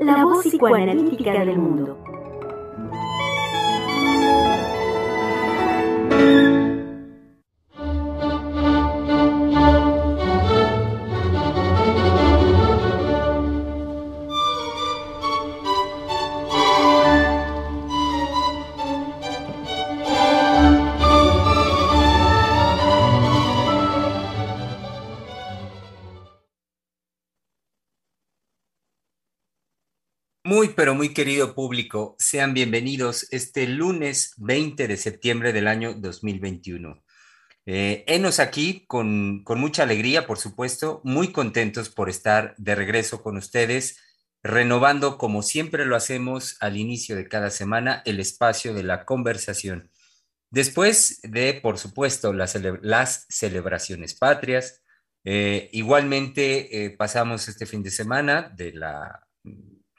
La voz psicoanalítica del mundo. Muy, querido público, sean bienvenidos este lunes 20 de septiembre del año 2021. Eh, enos aquí con, con mucha alegría, por supuesto, muy contentos por estar de regreso con ustedes, renovando como siempre lo hacemos al inicio de cada semana el espacio de la conversación. Después de, por supuesto, las, las celebraciones patrias, eh, igualmente eh, pasamos este fin de semana de la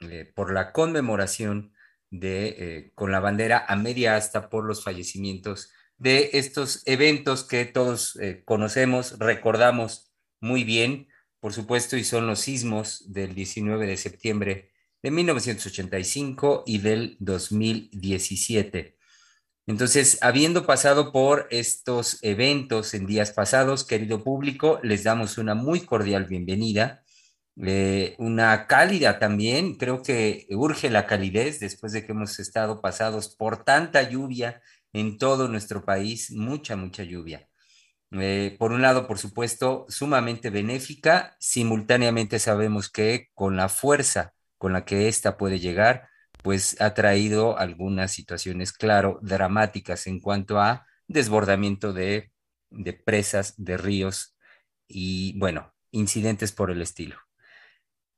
eh, por la conmemoración de, eh, con la bandera a media asta por los fallecimientos de estos eventos que todos eh, conocemos, recordamos muy bien, por supuesto, y son los sismos del 19 de septiembre de 1985 y del 2017. Entonces, habiendo pasado por estos eventos en días pasados, querido público, les damos una muy cordial bienvenida eh, una cálida también, creo que urge la calidez después de que hemos estado pasados por tanta lluvia en todo nuestro país, mucha, mucha lluvia. Eh, por un lado, por supuesto, sumamente benéfica, simultáneamente sabemos que con la fuerza con la que ésta puede llegar, pues ha traído algunas situaciones, claro, dramáticas en cuanto a desbordamiento de, de presas, de ríos y, bueno, incidentes por el estilo.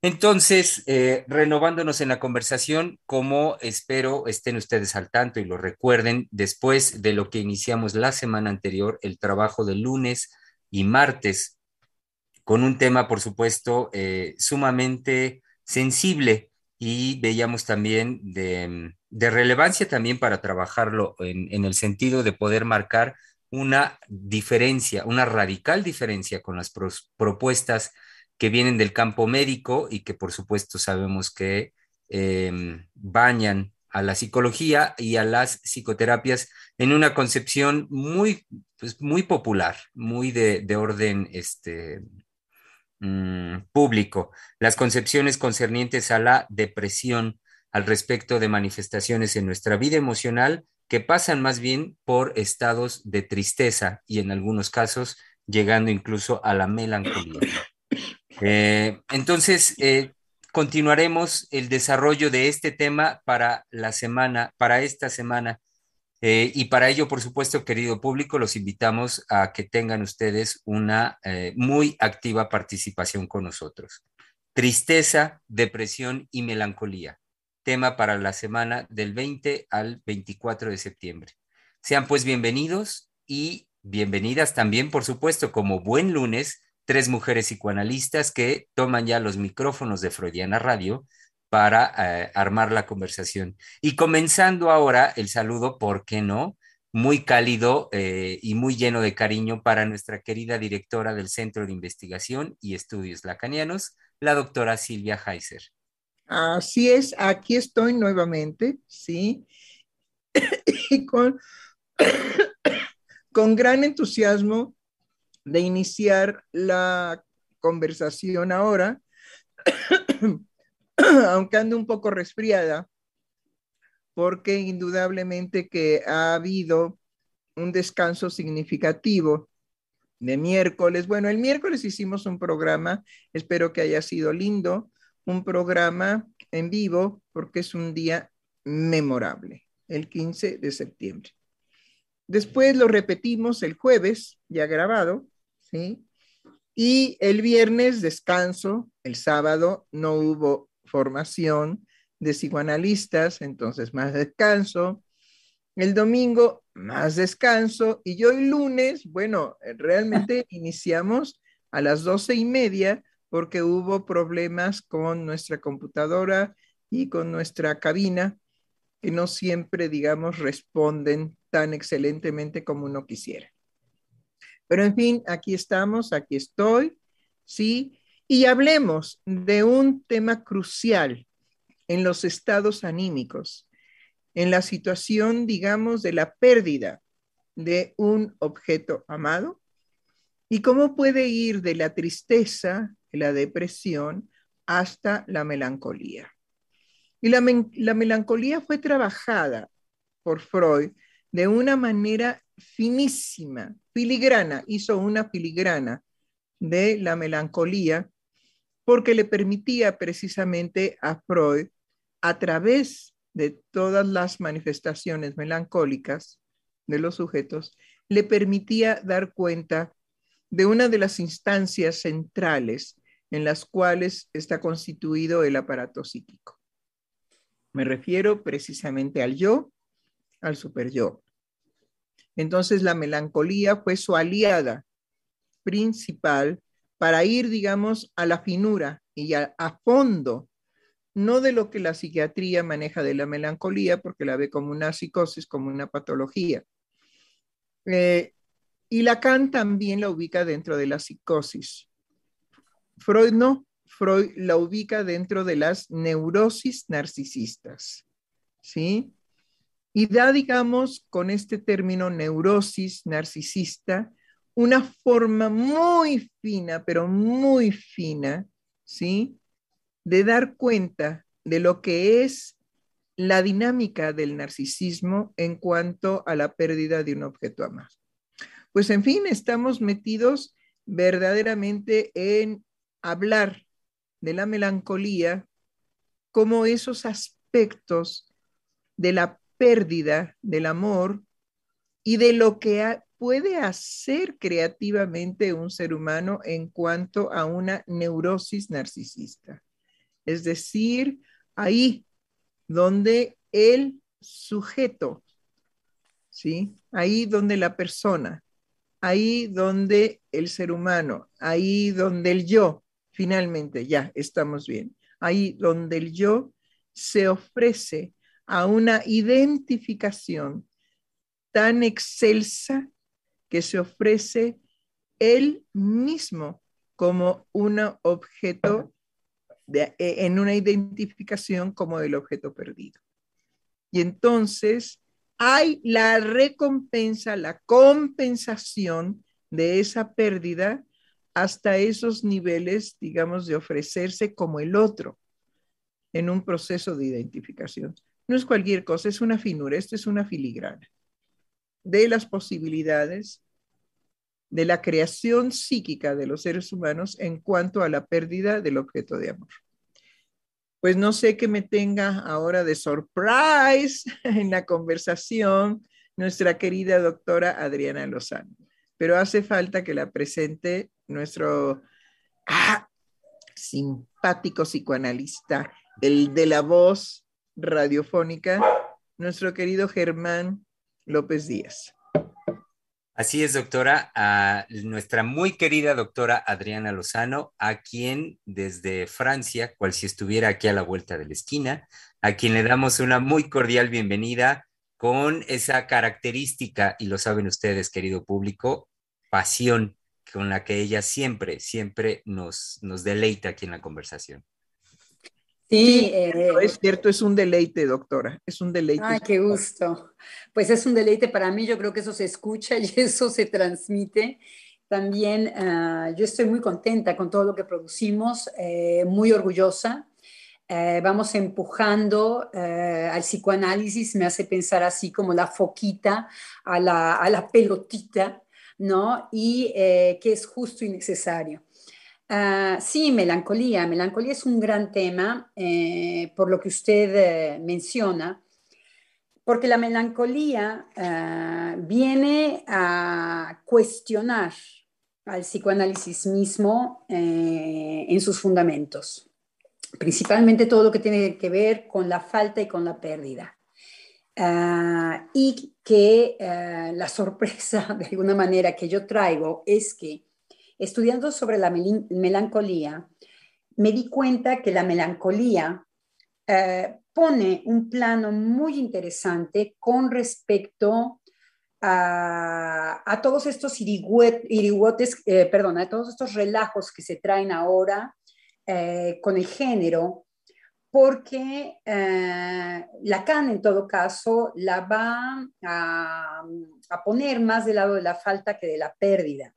Entonces, eh, renovándonos en la conversación, como espero estén ustedes al tanto y lo recuerden, después de lo que iniciamos la semana anterior, el trabajo de lunes y martes, con un tema, por supuesto, eh, sumamente sensible y veíamos también de, relevancia también para trabajarlo en, en el sentido de poder marcar una diferencia, una radical diferencia con las propuestas que vienen del campo médico y que por supuesto sabemos que em, bañan a la psicología y a las psicoterapias en una concepción muy, pues, muy popular, muy de, orden este, mm, público. Las concepciones concernientes a la depresión al respecto de manifestaciones en nuestra vida emocional que pasan más bien por estados de tristeza y en algunos casos llegando incluso a la melancolía. Eh, entonces, eh, continuaremos el desarrollo de este tema para la semana, para esta semana. Eh, y para ello, por supuesto, querido público, los invitamos a que tengan ustedes una muy activa participación con nosotros. Tristeza, depresión y melancolía. Tema para la semana del 20 al 24 de septiembre. Sean pues bienvenidos y bienvenidas también, por supuesto, como buen lunes tres mujeres psicoanalistas que toman ya los micrófonos de Freudiana Radio para eh, armar la conversación. Y comenzando ahora el saludo, ¿por qué no? Muy cálido eh, y muy lleno de cariño para nuestra querida directora del Centro de Investigación y Estudios Lacanianos, la doctora Silvia Heiser. Así es, aquí estoy nuevamente, ¿sí? y con, con gran entusiasmo de iniciar la conversación ahora, aunque ando un poco resfriada, porque indudablemente que ha habido un descanso significativo de miércoles. Bueno, el miércoles hicimos un programa, espero que haya sido lindo, un programa en vivo porque es un día memorable, el 15 de septiembre. Después lo repetimos el jueves, ya grabado, y el viernes descanso, el sábado no hubo formación de psicoanalistas, entonces más descanso. El domingo más descanso y yo el lunes, bueno, realmente iniciamos a las doce y media porque hubo problemas con nuestra computadora y con nuestra cabina que no siempre, digamos, responden tan excelentemente como uno quisiera. Pero en fin, aquí estamos, aquí estoy, ¿sí? Y hablemos de un tema crucial en los estados anímicos, en la situación, digamos, de la pérdida de un objeto amado y cómo puede ir de la tristeza, la depresión, hasta la melancolía. Y la, la melancolía fue trabajada por Freud de una manera finísima, filigrana, hizo una filigrana de la melancolía porque le permitía precisamente a Freud, a través de todas las manifestaciones melancólicas de los sujetos, le permitía dar cuenta de una de las instancias centrales en las cuales está constituido el aparato psíquico. Me refiero precisamente al yo, al superyo. Entonces la melancolía fue su aliada principal para ir, digamos, a la finura y a, fondo, no de lo que la psiquiatría maneja de la melancolía, porque la ve como una psicosis, como una patología. Eh, y Lacan también la ubica dentro de la psicosis. Freud no, Freud la ubica dentro de las neurosis narcisistas. ¿Sí? Y da, digamos, con este término neurosis narcisista, una forma muy fina, pero muy fina, ¿sí? De dar cuenta de lo que es la dinámica del narcisismo en cuanto a la pérdida de un objeto amado. Pues en fin, estamos metidos verdaderamente en hablar de la melancolía como esos aspectos de la pérdida del amor y de lo que puede hacer creativamente un ser humano en cuanto a una neurosis narcisista. Es decir, ahí donde el sujeto, ¿sí? Ahí donde la persona, ahí donde el ser humano, ahí donde el yo, finalmente, ya estamos bien, ahí donde el yo se ofrece a una identificación tan excelsa que se ofrece él mismo como un objeto e, en una identificación como el objeto perdido. Y entonces hay la recompensa, la compensación de esa pérdida hasta esos niveles, digamos, de ofrecerse como el otro en un proceso de identificación. No es cualquier cosa, es una finura, esto es una filigrana de las posibilidades de la creación psíquica de los seres humanos en cuanto a la pérdida del objeto de amor. Pues no sé qué me tenga ahora de surprise en la conversación nuestra querida doctora Adriana Lozano, pero hace falta que la presente nuestro ah, simpático psicoanalista, el de la voz radiofónica, nuestro querido Germán López Díaz. Así es, doctora, a nuestra muy querida doctora Adriana Lozano, a quien desde Francia, cual si estuviera aquí a la vuelta de la esquina, a quien le damos una muy cordial bienvenida con esa característica, y lo saben ustedes, querido público, pasión con la que ella siempre, siempre nos, nos deleita aquí en la conversación. Sí, eh, es cierto, es un deleite, doctora, es un deleite. Ay, qué gusto. Pues es un deleite para mí, yo creo que eso se escucha y eso se transmite. También ah, yo estoy muy contenta con todo lo que producimos, eh, muy orgullosa. Eh, vamos empujando al psicoanálisis, me hace pensar así como la foquita a la, a la pelotita, ¿no? Y que es justo y necesario. Ah, sí, melancolía. Melancolía es un gran tema eh, por lo que usted eh, menciona, porque la melancolía ah, viene a cuestionar al psicoanálisis mismo eh, en sus fundamentos, principalmente todo lo que tiene que ver con la falta y con la pérdida. Ah, y que la sorpresa, de alguna manera, que yo traigo es que estudiando sobre la melancolía, me di cuenta que la melancolía eh, pone un plano muy interesante con respecto a, todos estos iriguetes, eh, perdón, a todos estos relajos que se traen ahora eh, con el género, porque eh, Lacan en todo caso la va a, poner más del lado de la falta que de la pérdida,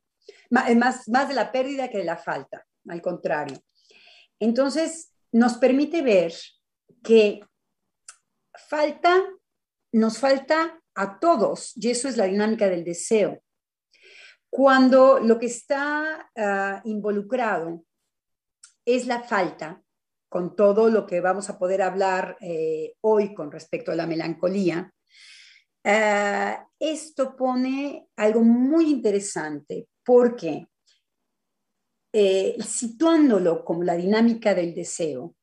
más, más de la pérdida que de la falta, al contrario. Entonces, nos permite ver que falta, nos falta a todos, y eso es la dinámica del deseo. Cuando lo que está ah, involucrado es la falta, con todo lo que vamos a poder hablar eh, hoy con respecto a la melancolía, ah, esto pone algo muy interesante porque eh, situándolo como la dinámica del deseo,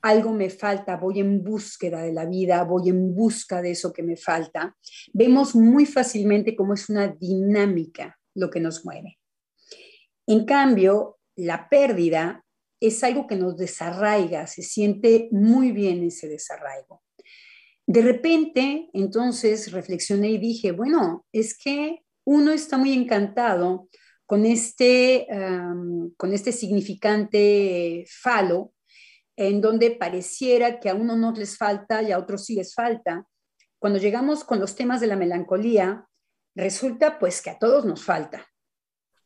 algo me falta, voy en búsqueda de la vida, voy en busca de eso que me falta, vemos muy fácilmente cómo es una dinámica lo que nos mueve. En cambio, la pérdida es algo que nos desarraiga, se siente muy bien ese desarraigo. De repente, entonces reflexioné y dije, bueno, es que uno está muy encantado con este, con este significante falo en donde pareciera que a uno no les falta y a otros sí les falta. Cuando llegamos con los temas de la melancolía, resulta pues que a todos nos falta,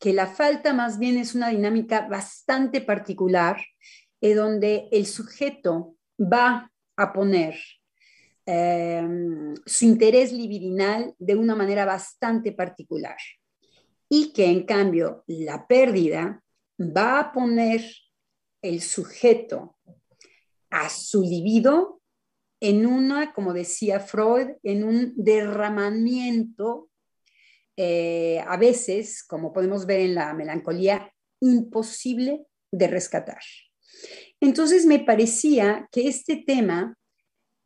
que la falta más bien es una dinámica bastante particular, en donde el sujeto va a poner em, su interés libidinal de una manera bastante particular y que en cambio la pérdida va a poner el sujeto a su libido en una, como decía Freud, en un derramamiento, eh, a veces, como podemos ver en la melancolía, imposible de rescatar. Entonces me parecía que este tema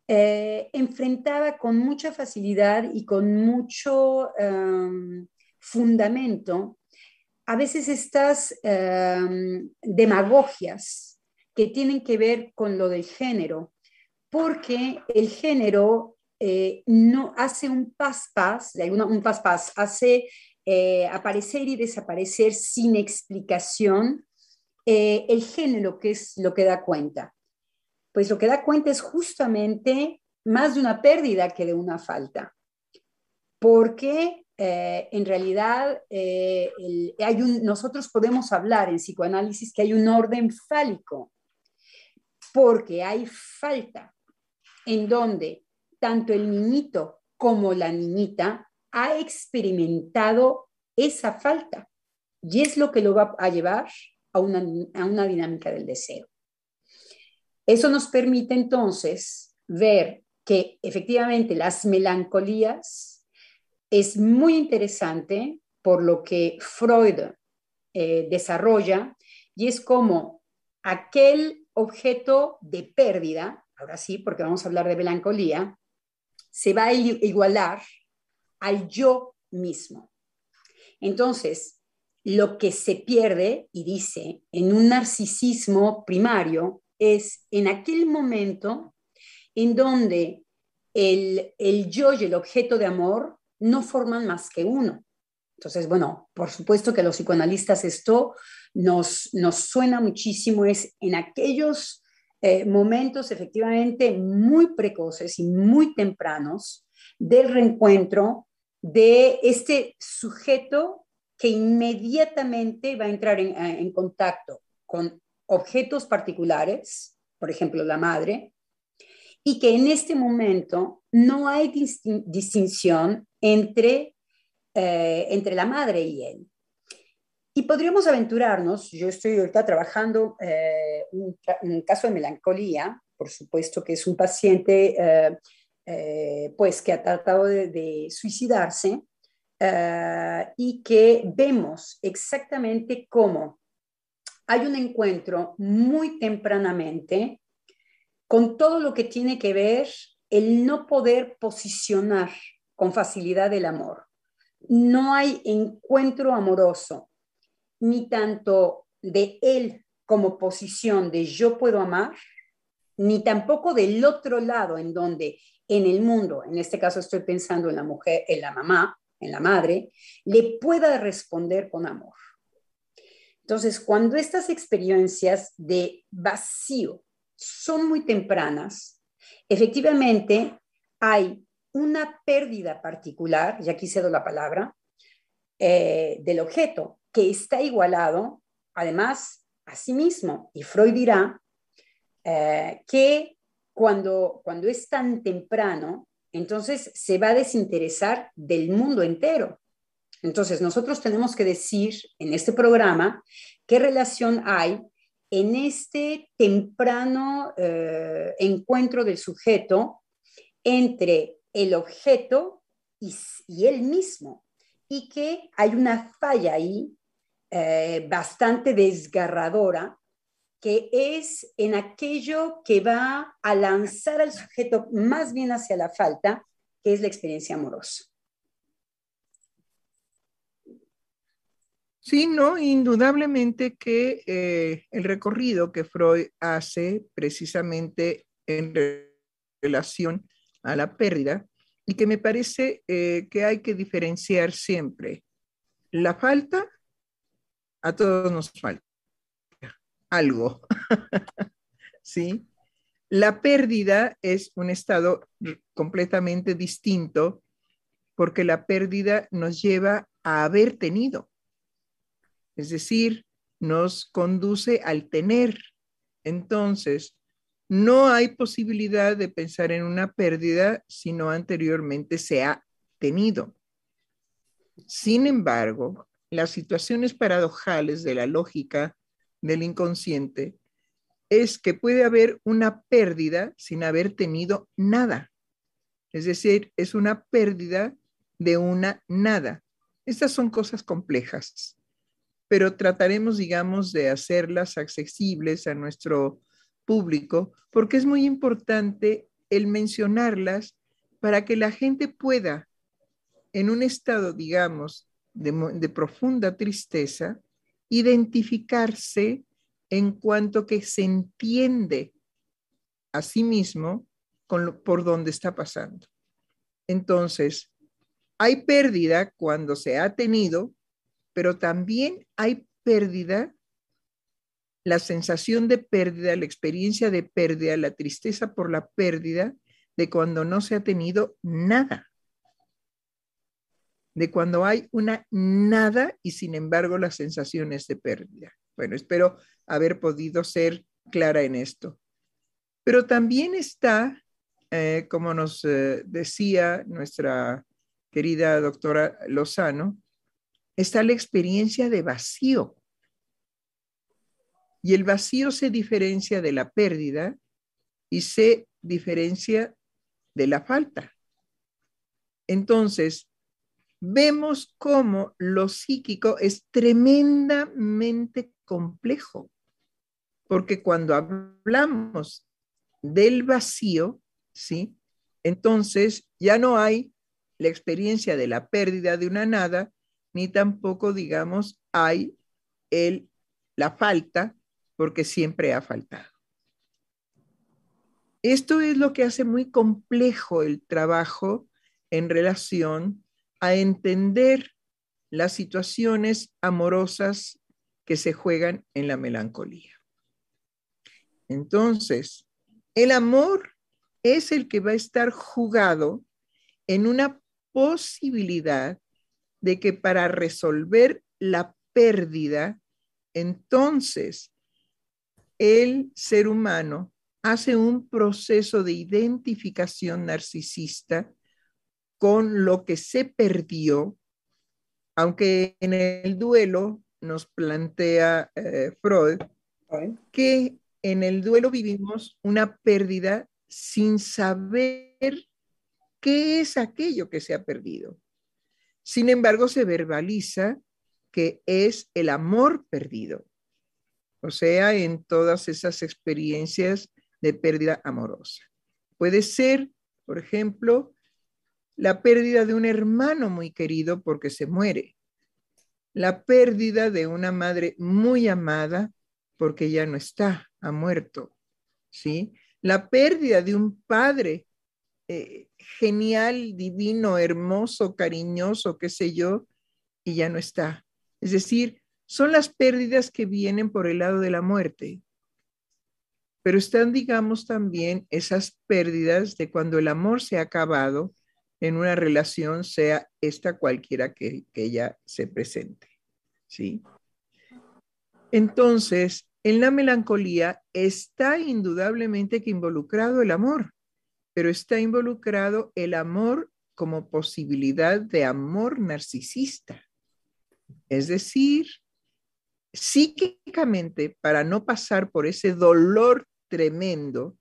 eh, enfrentaba con mucha facilidad y con mucho em, fundamento a veces estas em, demagogias que tienen que ver con lo del género, porque el género eh, no hace un pas-pas, un pas-pas, hace eh, aparecer y desaparecer sin explicación eh, el género, que es lo que da cuenta. Pues lo que da cuenta es justamente más de una pérdida que de una falta, porque eh, en realidad eh, hay nosotros podemos hablar en psicoanálisis que hay un orden fálico, porque hay falta en donde tanto el niñito como la niñita ha experimentado esa falta y es lo que lo va a llevar a una, a una dinámica del deseo. Eso nos permite entonces ver que efectivamente las melancolías es muy interesante por lo que Freud eh, desarrolla y es como aquel objeto de pérdida, ahora sí, porque vamos a hablar de melancolía, se va a igualar al yo mismo. Entonces, lo que se pierde, y dice, en un narcisismo primario, es en aquel momento en donde el, el yo y el objeto de amor no forman más que uno. Entonces, bueno, por supuesto que los psicoanalistas esto nos, nos suena muchísimo, es en aquellos eh, momentos efectivamente muy precoces y muy tempranos del reencuentro de este sujeto que inmediatamente va a entrar en, en contacto con objetos particulares, por ejemplo, la madre, y que en este momento no hay distinción entre, eh, entre la madre y él. Y podríamos aventurarnos, yo estoy ahorita trabajando eh, un, caso de melancolía, por supuesto que es un paciente eh, pues que ha tratado de, suicidarse y que vemos exactamente cómo hay un encuentro muy tempranamente con todo lo que tiene que ver el no poder posicionar con facilidad el amor. No hay encuentro amoroso, ni tanto de él como posición de yo puedo amar, ni tampoco del otro lado en donde en el mundo, en este caso estoy pensando en la mujer, en la mamá, en la madre, le pueda responder con amor. Entonces, cuando estas experiencias de vacío son muy tempranas, efectivamente hay una pérdida particular, ya aquí cedo la palabra, eh, del objeto que está igualado, además, a sí mismo. Y Freud dirá eh, que cuando, cuando es tan temprano, entonces se va a desinteresar del mundo entero. Entonces, nosotros tenemos que decir en este programa qué relación hay en este temprano eh, encuentro del sujeto entre el objeto y, él mismo, y que hay una falla ahí eh, bastante desgarradora, que es en aquello que va a lanzar al sujeto más bien hacia la falta, que es la experiencia amorosa. Sí, no, indudablemente que eh, el recorrido que Freud hace precisamente en relación a la pérdida y que me parece eh, que hay que diferenciar siempre. La falta, a todos nos falta algo, ¿sí? La pérdida es un estado completamente distinto porque la pérdida nos lleva a haber tenido. Es decir, nos conduce al tener. Entonces, no hay posibilidad de pensar en una pérdida si no anteriormente se ha tenido. Sin embargo, las situaciones paradojales de la lógica del inconsciente es que puede haber una pérdida sin haber tenido nada. Es decir, es una pérdida de una nada. Estas son cosas complejas pero trataremos, digamos, de hacerlas accesibles a nuestro público, porque es muy importante el mencionarlas para que la gente pueda, en un estado, digamos, de, profunda tristeza, identificarse en cuanto que se entiende a sí mismo por dónde está pasando. Entonces, hay pérdida cuando se ha tenido pero también hay pérdida, la sensación de pérdida, la experiencia de pérdida, la tristeza por la pérdida de cuando no se ha tenido nada, de cuando hay una nada y sin embargo las sensaciones de pérdida. Bueno, espero haber podido ser clara en esto. Pero también está, eh, como nos eh, decía nuestra querida doctora Lozano, está la experiencia de vacío. Y el vacío se diferencia de la pérdida y se diferencia de la falta. Entonces, vemos cómo lo psíquico es tremendamente complejo, porque cuando hablamos del vacío, ¿sí? Entonces ya no hay la experiencia de la pérdida de una nada, ni tampoco, digamos, hay el, la falta, porque siempre ha faltado. Esto es lo que hace muy complejo el trabajo en relación a entender las situaciones amorosas que se juegan en la melancolía. Entonces, el amor es el que va a estar jugado en una posibilidad de que para resolver la pérdida, entonces el ser humano hace un proceso de identificación narcisista con lo que se perdió, aunque en el duelo nos plantea eh, Freud que en el duelo vivimos una pérdida sin saber qué es aquello que se ha perdido. Sin embargo, se verbaliza que es el amor perdido, o sea, en todas esas experiencias de pérdida amorosa. Puede ser, por ejemplo, la pérdida de un hermano muy querido porque se muere, la pérdida de una madre muy amada porque ya no está, ha muerto, ¿sí? La pérdida de un padre eh, genial, divino, hermoso, cariñoso, qué sé yo, y ya no está. Es decir, son las pérdidas que vienen por el lado de la muerte. Pero están, digamos, también esas pérdidas de cuando el amor se ha acabado en una relación, sea esta cualquiera que, que ella se presente. ¿Sí? Entonces, en la melancolía está indudablemente que involucrado el amor, pero está involucrado el amor como posibilidad de amor narcisista. Es decir, psíquicamente, para no pasar por ese dolor tremendo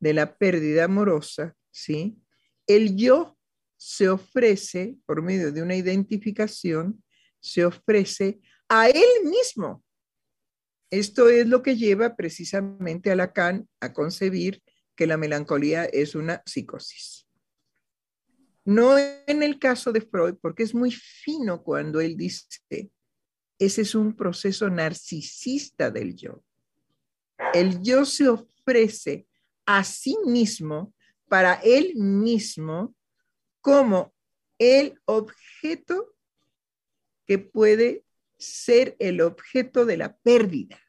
de la pérdida amorosa, ¿sí? El yo se ofrece, por medio de una identificación, se ofrece a él mismo. Esto es lo que lleva precisamente a Lacan a concebir que la melancolía es una psicosis. No en el caso de Freud, porque es muy fino cuando él dice, ese es un proceso narcisista del yo. El yo se ofrece a sí mismo para él mismo como el objeto que puede ser el objeto de la pérdida.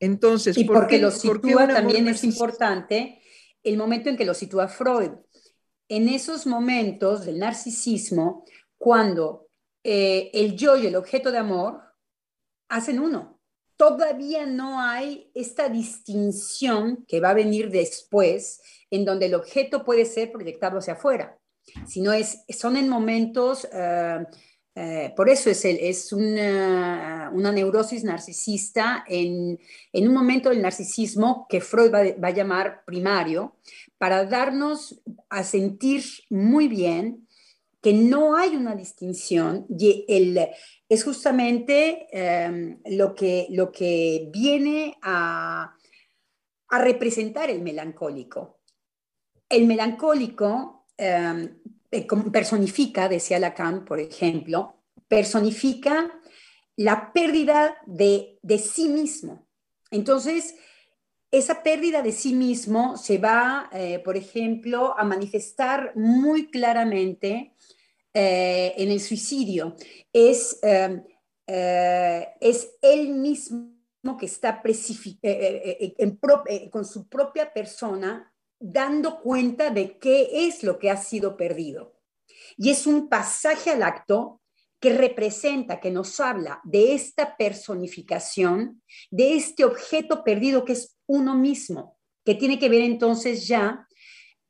Entonces, y porque lo sitúa también es importante el momento en que lo sitúa Freud. En esos momentos del narcisismo, cuando eh, el yo y el objeto de amor hacen uno. Todavía no hay esta distinción que va a venir después, en donde el objeto puede ser proyectado hacia afuera, sino es, son en momentos, eh, eh, por eso es, es una, neurosis narcisista en, un momento del narcisismo que Freud va a llamar primario, para darnos a sentir muy bien no hay una distinción y el, es justamente em, lo, que, lo que viene a, representar el melancólico. El melancólico em, eh, personifica, decía Lacan, por ejemplo, personifica la pérdida de, de sí mismo. Entonces, esa pérdida de sí mismo se va, eh, por ejemplo, a manifestar muy claramente eh, en el suicidio. Es, em, eh, es él mismo que está con su propia persona dando cuenta de qué es lo que ha sido perdido. Y es un pasaje al acto que representa, que nos habla de esta personificación, de este objeto perdido que es uno mismo, que tiene que ver entonces ya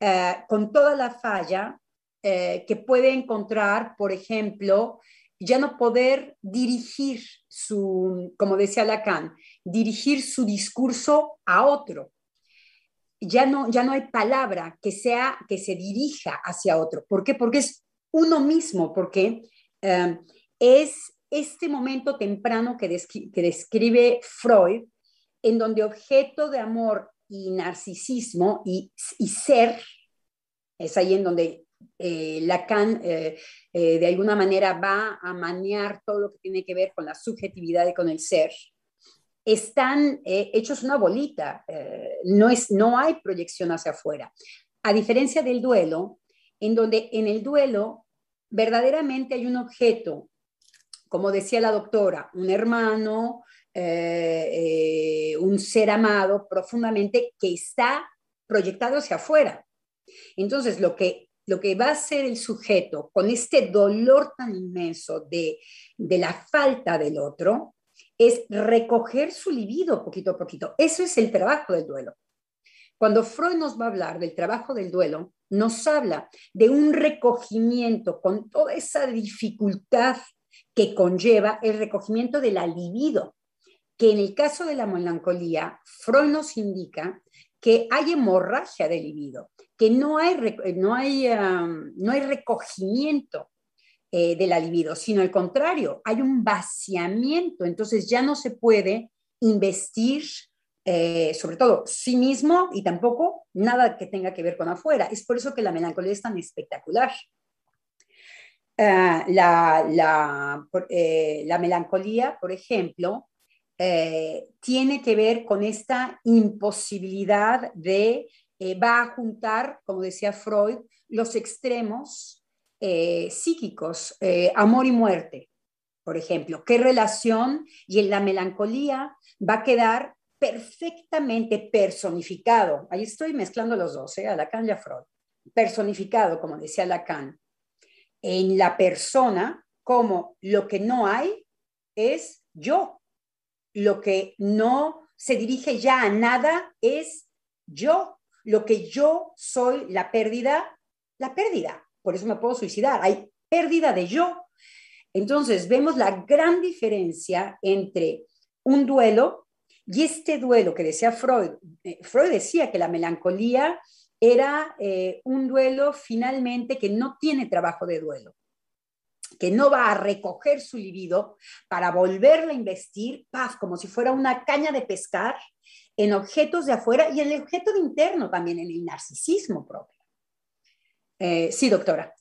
eh, con toda la falla eh, que puede encontrar, por ejemplo, ya no poder dirigir su, como decía Lacan, dirigir su discurso a otro. Ya no, ya no hay palabra que sea que se dirija hacia otro. ¿Por qué? Porque es uno mismo, porque eh, es este momento temprano que, describe Freud, en donde objeto de amor y narcisismo y, y ser, es ahí en donde eh, Lacan eh, eh, de alguna manera va a manear todo lo que tiene que ver con la subjetividad y con el ser, están hechos una bolita, no, es, no hay proyección hacia afuera. A diferencia del duelo, en donde en el duelo verdaderamente hay un objeto, como decía la doctora, un hermano, un ser amado profundamente que está proyectado hacia afuera. Entonces, lo que lo que va a hacer el sujeto con este dolor tan inmenso de, la falta del otro es recoger su libido poquito a poquito. Eso es el trabajo del duelo. Cuando Freud nos va a hablar del trabajo del duelo, nos habla de un recogimiento con toda esa dificultad que conlleva el recogimiento de la libido, que en el caso de la melancolía, Freud nos indica que hay hemorragia de libido que no hay, no hay, no hay recogimiento eh, de la libido, sino al contrario, hay un vaciamiento, entonces ya no se puede investir eh, sobre todo sí mismo y tampoco nada que tenga que ver con afuera. Es por eso que la melancolía es tan espectacular. Ah, la, la, eh, la, melancolía, por ejemplo, tiene que ver con esta imposibilidad de eh, va a juntar, como decía Freud, los extremos eh, psíquicos, eh, amor y muerte. por ejemplo, qué relación y en la melancolía va a quedar perfectamente personificado. Ahí estoy mezclando los dos, ¿eh? Lacan y a Freud. Personificado, como decía Lacan, en la persona como lo que no hay es yo. Lo que no se dirige ya a nada es yo. Lo que yo soy, la pérdida, la pérdida. Por eso me puedo suicidar. Hay pérdida de yo. Entonces vemos la gran diferencia entre un duelo y este duelo que decía Freud, eh, Freud decía que la melancolía era eh, un duelo finalmente que no tiene trabajo de duelo, que no va a recoger su libido para volverla a investir, paz, como si fuera una caña de pescar en objetos de afuera y en el objeto de interno también, en el narcisismo propio. Eh, sí, doctora.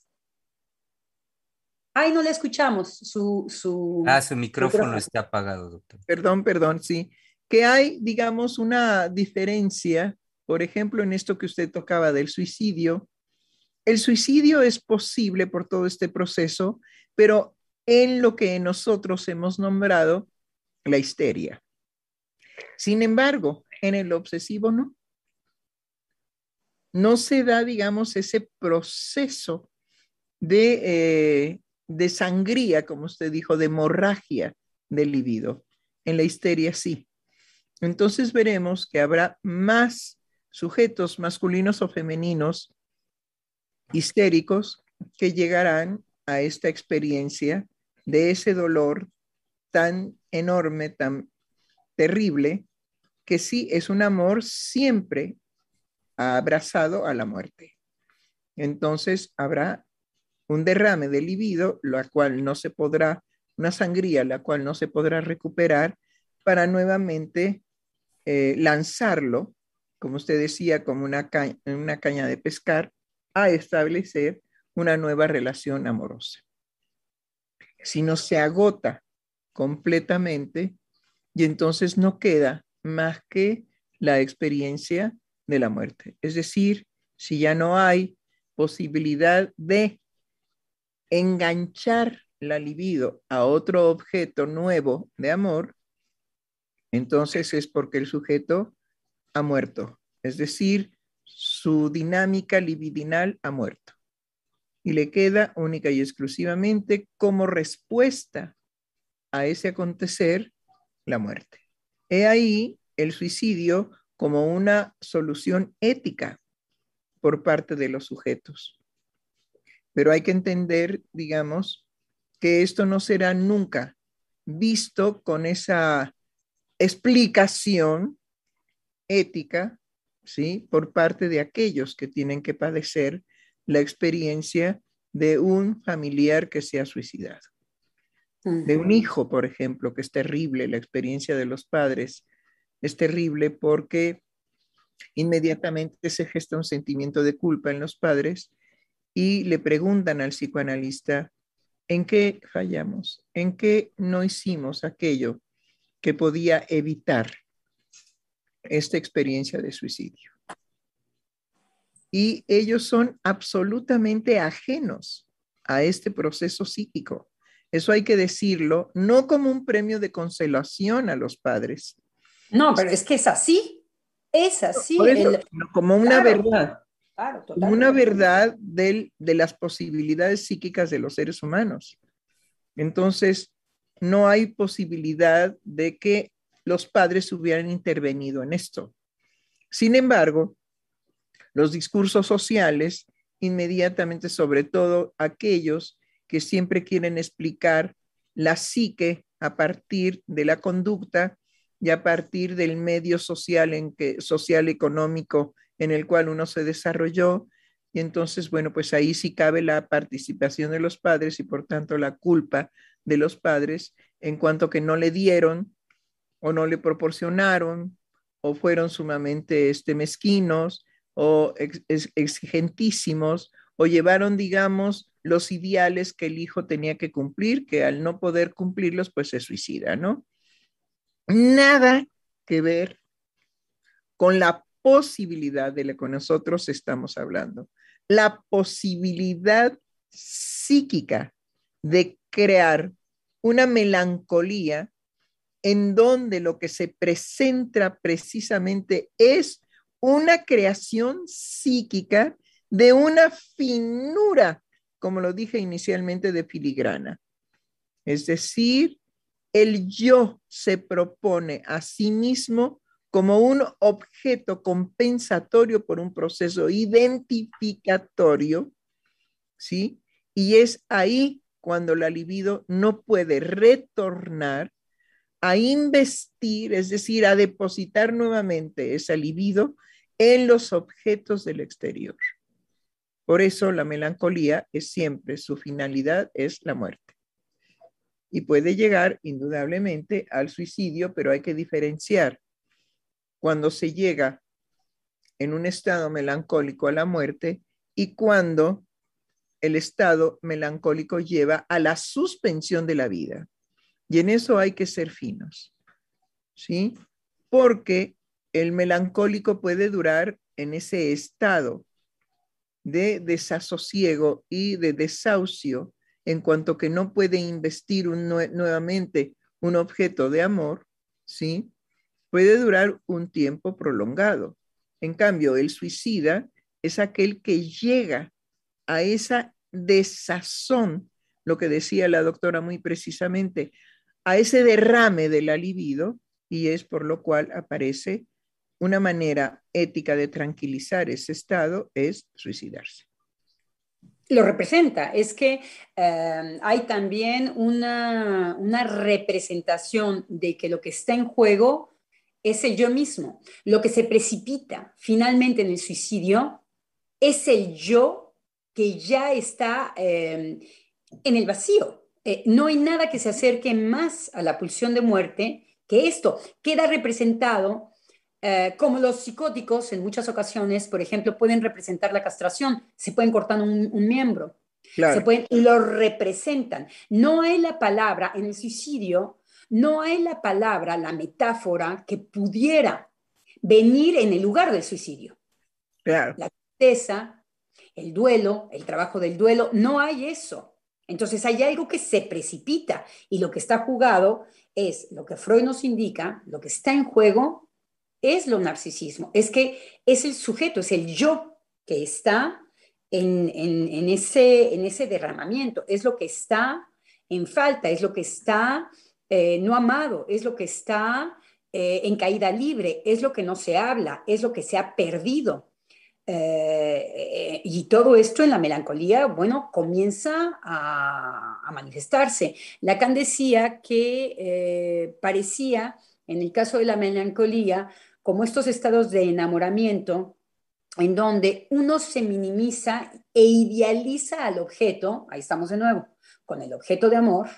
Ay, no le escuchamos. Su, su ah, su micrófono está apagado, doctor. Perdón, perdón, sí que hay, digamos, una diferencia, por ejemplo, en esto que usted tocaba del suicidio. El suicidio es posible por todo este proceso, pero en lo que nosotros hemos nombrado la histeria. Sin embargo, en el obsesivo no. No se da, digamos, ese proceso de, eh, de sangría, como usted dijo, de hemorragia del libido. En la histeria sí. Entonces veremos que habrá más sujetos masculinos o femeninos histéricos que llegarán a esta experiencia de ese dolor tan enorme, tan terrible, que sí es un amor siempre abrazado a la muerte. Entonces habrá un derrame de libido, la cual no se podrá, una sangría, la cual no se podrá recuperar para nuevamente eh, lanzarlo, como usted decía, como una, una caña de pescar, a establecer una nueva relación amorosa. Si no se agota completamente, y entonces no queda más que la experiencia de la muerte. Es decir, si ya no hay posibilidad de enganchar la libido a otro objeto nuevo de amor, entonces es porque el sujeto ha muerto, es decir, su dinámica libidinal ha muerto y le queda única y exclusivamente como respuesta a ese acontecer la muerte. He ahí el suicidio como una solución ética por parte de los sujetos. Pero hay que entender, digamos, que esto no será nunca visto con esa explicación ética, ¿sí? Por parte de aquellos que tienen que padecer la experiencia de un familiar que se ha suicidado. De un hijo, por ejemplo, que es terrible, la experiencia de los padres es terrible porque inmediatamente se gesta un sentimiento de culpa en los padres y le preguntan al psicoanalista, ¿en qué fallamos? ¿En qué no hicimos aquello que podía evitar esta experiencia de suicidio. Y ellos son absolutamente ajenos a este proceso psíquico. Eso hay que decirlo, no como un premio de consolación a los padres. No, pero es que es así, es así. como una verdad. como una verdad de las posibilidades psíquicas de los seres humanos. Entonces, no hay posibilidad de que los padres hubieran intervenido en esto. Sin embargo, los discursos sociales, inmediatamente, sobre todo aquellos que siempre quieren explicar la psique a partir de la conducta y a partir del medio social en que social económico en el cual uno se desarrolló. Y entonces bueno pues ahí sí cabe la participación de los padres y por tanto la culpa de los padres en cuanto que no le dieron o no le proporcionaron o fueron sumamente este, mezquinos o exigentísimos o llevaron, digamos, los ideales que el hijo tenía que cumplir, que al no poder cumplirlos, pues se suicida, ¿no? Nada que ver con la posibilidad de la que nosotros estamos hablando, la posibilidad psíquica de crear una melancolía en donde lo que se presenta precisamente es una creación psíquica de una finura, como lo dije inicialmente, de filigrana. Es decir, el yo se propone a sí mismo como un objeto compensatorio por un proceso identificatorio, ¿sí? Y es ahí cuando la libido no puede retornar a investir, es decir, a depositar nuevamente esa libido en los objetos del exterior. Por eso la melancolía es siempre, su finalidad es la muerte. Y puede llegar indudablemente al suicidio, pero hay que diferenciar cuando se llega en un estado melancólico a la muerte y cuando el estado melancólico lleva a la suspensión de la vida. Y en eso hay que ser finos, ¿sí? Porque el melancólico puede durar en ese estado de desasosiego y de desahucio en cuanto que no puede investir nuevamente un objeto de amor, ¿sí? Puede durar un tiempo prolongado. En cambio, el suicida es aquel que llega a esa desazón, lo que decía la doctora muy precisamente, a ese derrame de la libido y es por lo cual aparece una manera ética de tranquilizar ese estado es suicidarse. Lo representa, es que eh, hay también una, una representación de que lo que está en juego es el yo mismo. Lo que se precipita finalmente en el suicidio es el yo que ya está eh, en el vacío. Eh, no hay nada que se acerque más a la pulsión de muerte que esto. Queda representado eh, como los psicóticos en muchas ocasiones, por ejemplo, pueden representar la castración, se pueden cortar un, miembro, se pueden, lo representan. No hay la palabra en el suicidio, no hay la palabra, la metáfora que pudiera venir en el lugar del suicidio. La tristeza, el duelo, el trabajo del duelo, no hay eso. Entonces hay algo que se precipita y lo que está jugado es lo que Freud nos indica, lo que está en juego es lo narcisismo, es que es el sujeto, es el yo que está en, ese, en ese derramamiento, es lo que está en falta, es lo que está eh, no amado, es lo que está eh, en caída libre, es lo que no se habla, es lo que se ha perdido. Eh, y todo esto en la melancolía, bueno, comienza a, a manifestarse. Lacan decía que parecía, en el caso de la melancolía, como estos estados de enamoramiento en donde uno se minimiza e idealiza al objeto, ahí estamos de nuevo, con el objeto de amor,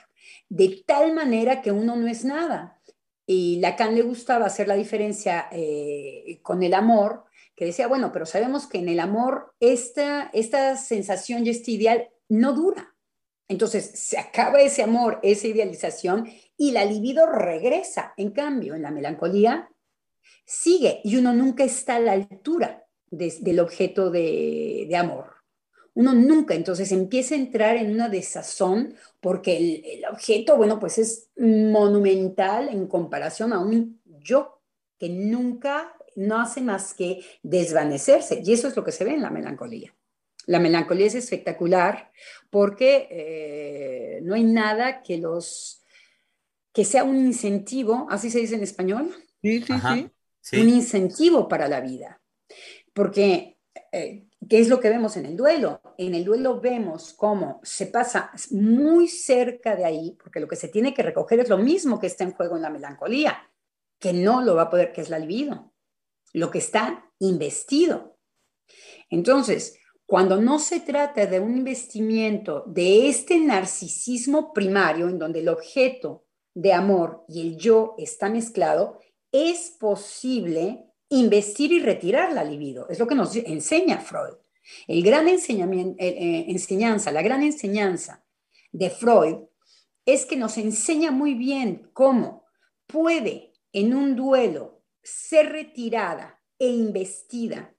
de tal manera que uno no es nada. Y Lacan le gustaba hacer la diferencia eh, con el amor, que decía, bueno, pero sabemos que en el amor esta, esta sensación y este ideal no dura. Entonces se acaba ese amor, esa idealización, y la libido regresa. En cambio, en la melancolía sigue y uno nunca está a la altura del objeto de, amor. Uno nunca, entonces empieza a entrar en una desazón porque el, objeto, bueno, pues es monumental en comparación a un yo que nunca no hace más que desvanecerse. Y eso es lo que se ve en la melancolía. La melancolía es espectacular porque eh, no hay nada que los que sea un incentivo, así se dice en español. Sí, sí, sí un incentivo para la vida. Porque, eh, ¿qué es lo que vemos en el duelo? En el duelo vemos cómo se pasa muy cerca de ahí, porque lo que se tiene que recoger es lo mismo que está en juego en la melancolía, que no lo va a poder, que es la libido, lo que está investido. Entonces, cuando no se trata de un investimiento de este narcisismo primario, en donde el objeto de amor y el yo está mezclado, es posible investir y retirar la libido. Es lo que nos enseña Freud. El gran enseñamiento, eh, eh, enseñanza, la gran enseñanza de Freud es que nos enseña muy bien cómo puede en un duelo ser retirada e investida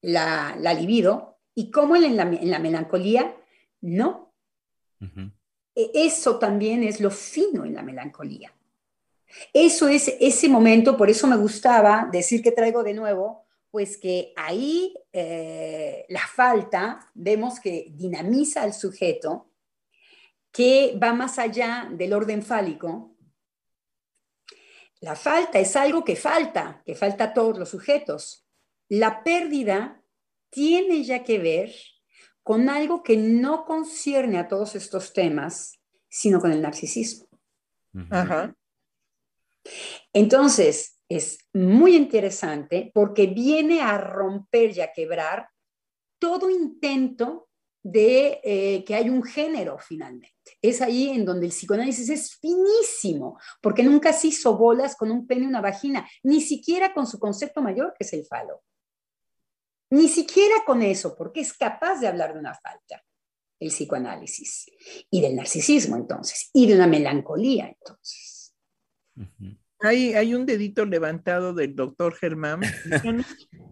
la, libido y cómo en la, melancolía no. e, eso también es lo fino en la melancolía. Eso es ese momento, por eso me gustaba decir que traigo de nuevo, pues que ahí eh, la falta vemos que dinamiza al sujeto, que va más allá del orden fálico. La falta es algo que falta, que falta a todos los sujetos. La pérdida tiene ya que ver con algo que no concierne a todos estos temas, sino con el narcisismo. Entonces, es muy interesante porque viene a romper y a quebrar todo intento de eh, que hay un género finalmente. Es ahí en donde el psicoanálisis es finísimo, porque nunca se hizo bolas con un pene y una vagina, ni siquiera con su concepto mayor que es el falo. Ni siquiera con eso, porque es capaz de hablar de una falta, el psicoanálisis, y del narcisismo entonces, y de una melancolía entonces. hay, hay un dedito levantado del doctor Germán.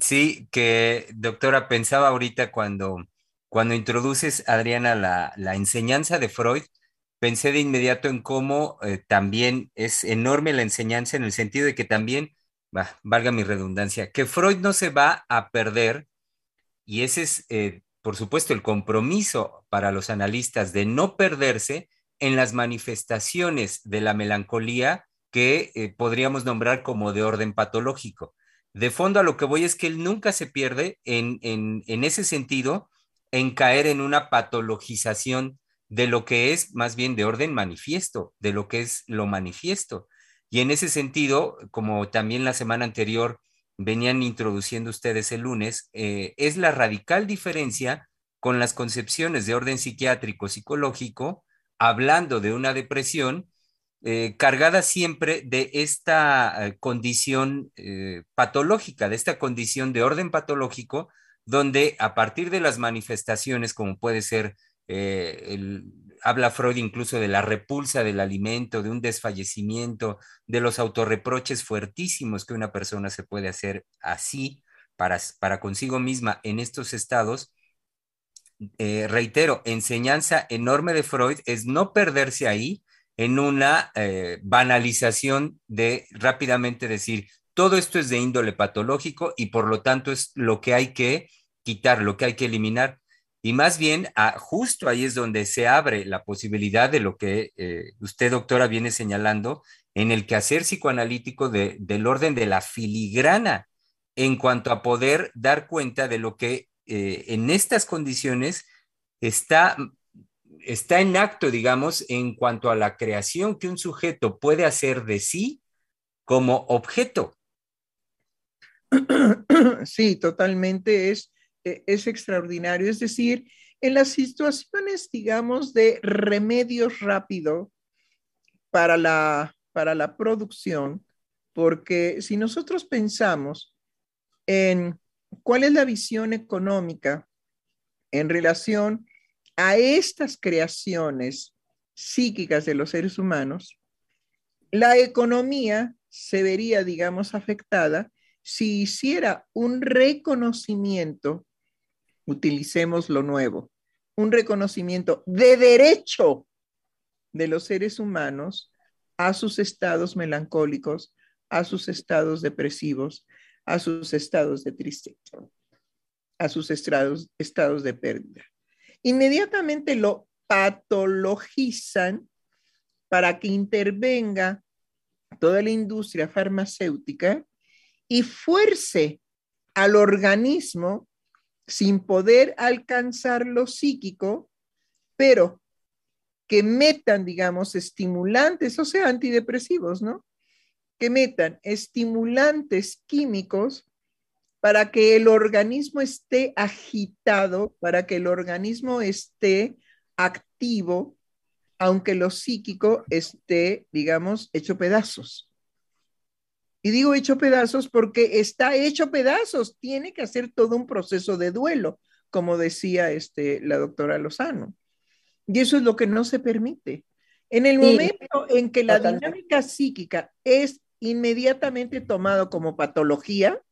Sí, que doctora, pensaba ahorita cuando, cuando introduces, Adriana, la, la enseñanza de Freud, pensé de inmediato en cómo eh, también es enorme la enseñanza en el sentido de que también valga mi redundancia, que Freud no se va a perder, y ese es, eh, por supuesto, el compromiso para los analistas de no perderse en las manifestaciones de la melancolía que eh, podríamos nombrar como de orden patológico. De fondo a lo que voy es que él nunca se pierde en, en ese sentido, en caer en una patologización de lo que es más bien de orden manifiesto, de lo que es lo manifiesto. Y en ese sentido, como también la semana anterior venían introduciendo ustedes el lunes, eh, es la radical diferencia con las concepciones de orden psiquiátrico psicológico, hablando de una depresión eh, cargada siempre de esta eh, condición patológica, de esta condición de orden patológico, donde a partir de las manifestaciones, como puede ser el, habla Freud incluso de la repulsa del alimento, de un desfallecimiento, de los autorreproches fuertísimos que una persona se puede hacer así para, para consigo misma en estos estados. Eh, reitero, enseñanza enorme de Freud es no perderse ahí en una eh, banalización de rápidamente decir, todo esto es de índole patológico y por lo tanto es lo que hay que quitar, lo que hay que eliminar. Y más bien, ah, justo ahí es donde se abre la posibilidad de lo que eh, usted, doctora, viene señalando, en el quehacer psicoanalítico del orden de la filigrana, en cuanto a poder dar cuenta de lo que eh, en estas condiciones está, está en acto, digamos, en cuanto a la creación que un sujeto puede hacer de sí como objeto. Sí, totalmente es es extraordinario. Es decir, en las situaciones, digamos, de remedios rápido para la, para la producción, porque si nosotros pensamos en cuál es la visión económica en relación a estas creaciones psíquicas de los seres humanos, la economía se vería, digamos, afectada si hiciera un reconocimiento utilicemos lo nuevo, un reconocimiento de derecho de los seres humanos a sus estados melancólicos, a sus estados depresivos, a sus estados de tristeza, a sus estados, estados de pérdida. Inmediatamente lo patologizan para que intervenga toda la industria farmacéutica y fuerce al organismo sin poder alcanzar lo psíquico, pero que metan, digamos, estimulantes, o sea, antidepresivos, ¿no? Que metan estimulantes químicos para que el organismo esté agitado, para que el organismo esté activo, aunque lo psíquico esté, digamos, hecho pedazos. Y digo hecho pedazos porque está hecho pedazos, tiene que hacer todo un proceso de duelo, como decía este, la doctora Lozano. Y eso es lo que no se permite. En el momento en que la dinámica psíquica es inmediatamente tomado como patología,